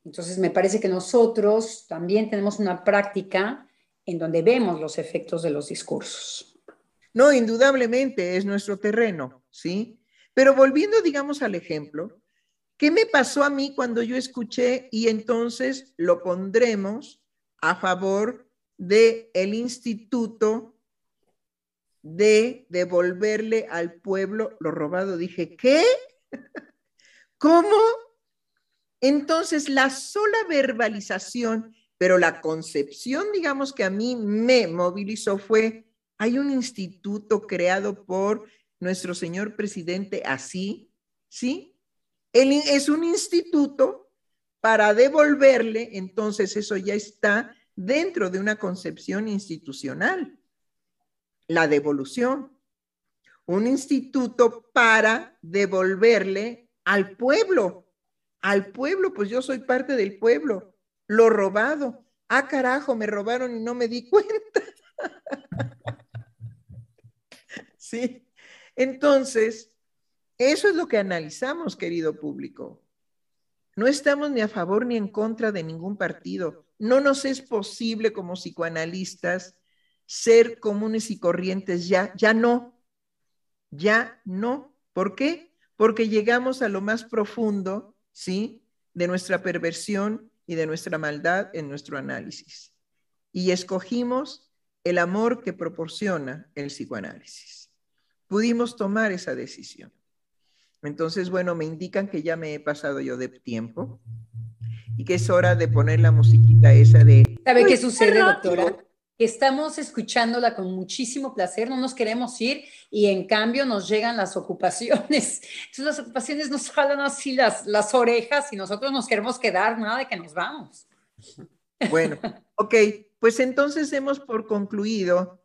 Entonces, me parece que nosotros también tenemos una práctica en donde vemos los efectos de los discursos. No, indudablemente es nuestro terreno, ¿sí? Pero volviendo, digamos, al ejemplo, ¿qué me pasó a mí cuando yo escuché y entonces lo pondremos a favor del el instituto de devolverle al pueblo lo robado. Dije, ¿qué? ¿Cómo? Entonces, la sola verbalización, pero la concepción, digamos, que a mí me movilizó fue, hay un instituto creado por nuestro señor presidente así, ¿sí? Él es un instituto para devolverle, entonces eso ya está dentro de una concepción institucional la devolución. Un instituto para devolverle al pueblo. Al pueblo, pues yo soy parte del pueblo. Lo robado. Ah, carajo, me robaron y no me di cuenta. Entonces, eso es lo que analizamos, querido público. No estamos ni a favor ni en contra de ningún partido. No nos es posible como psicoanalistas ser comunes y corrientes ya, ya no, ya no. ¿Por qué? Porque llegamos a lo más profundo, ¿sí? De nuestra perversión y de nuestra maldad en nuestro análisis. Y escogimos el amor que proporciona el psicoanálisis. Pudimos tomar esa decisión. Entonces, bueno, me indican que ya me he pasado yo de tiempo y que es hora de poner la musiquita esa de... ¿Sabe qué sucede, doctora? estamos escuchándola con muchísimo placer, no nos queremos ir y en cambio nos llegan las ocupaciones. Entonces las ocupaciones nos jalan así las, las orejas y nosotros nos queremos quedar, nada de que nos vamos. Bueno, ok, pues entonces hemos por concluido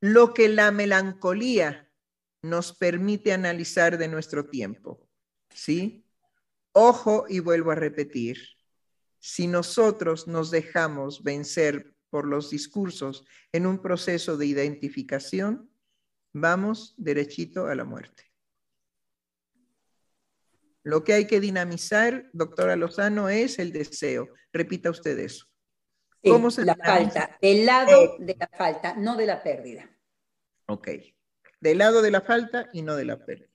lo que la melancolía nos permite analizar de nuestro tiempo, ¿sí? Ojo y vuelvo a repetir, si nosotros nos dejamos vencer por los discursos en un proceso de identificación, vamos derechito a la muerte. Lo que hay que dinamizar, doctora Lozano, es el deseo. Repita usted eso. ¿Cómo se la falta, el lado de la falta, no de la pérdida. Ok, del lado de la falta y no de la pérdida.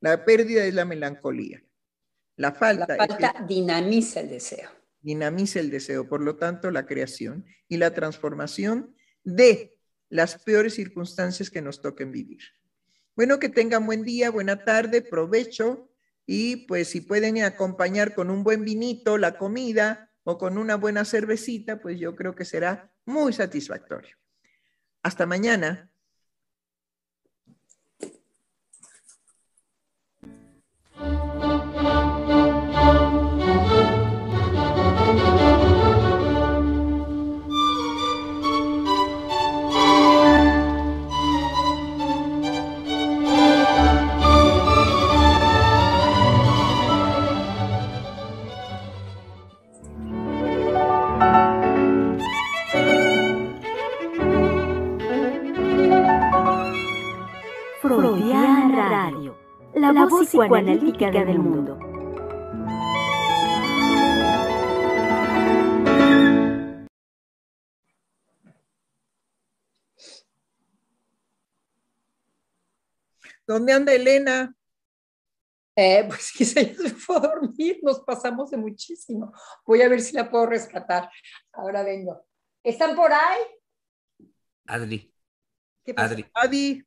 La pérdida es la melancolía. La falta, la falta dinamiza el deseo dinamiza el deseo, por lo tanto, la creación y la transformación de las peores circunstancias que nos toquen vivir. Bueno, que tengan buen día, buena tarde, provecho y pues si pueden acompañar con un buen vinito la comida o con una buena cervecita, pues yo creo que será muy satisfactorio. Hasta mañana. Freudiana Radio, la, la voz psicoanalítica del mundo. ¿Dónde anda Elena? Eh, pues quizá ya se fue a dormir, nos pasamos de muchísimo. Voy a ver si la puedo rescatar. Ahora vengo. ¿Están por ahí? Adri. ¿Qué pasa? Adri. Adri.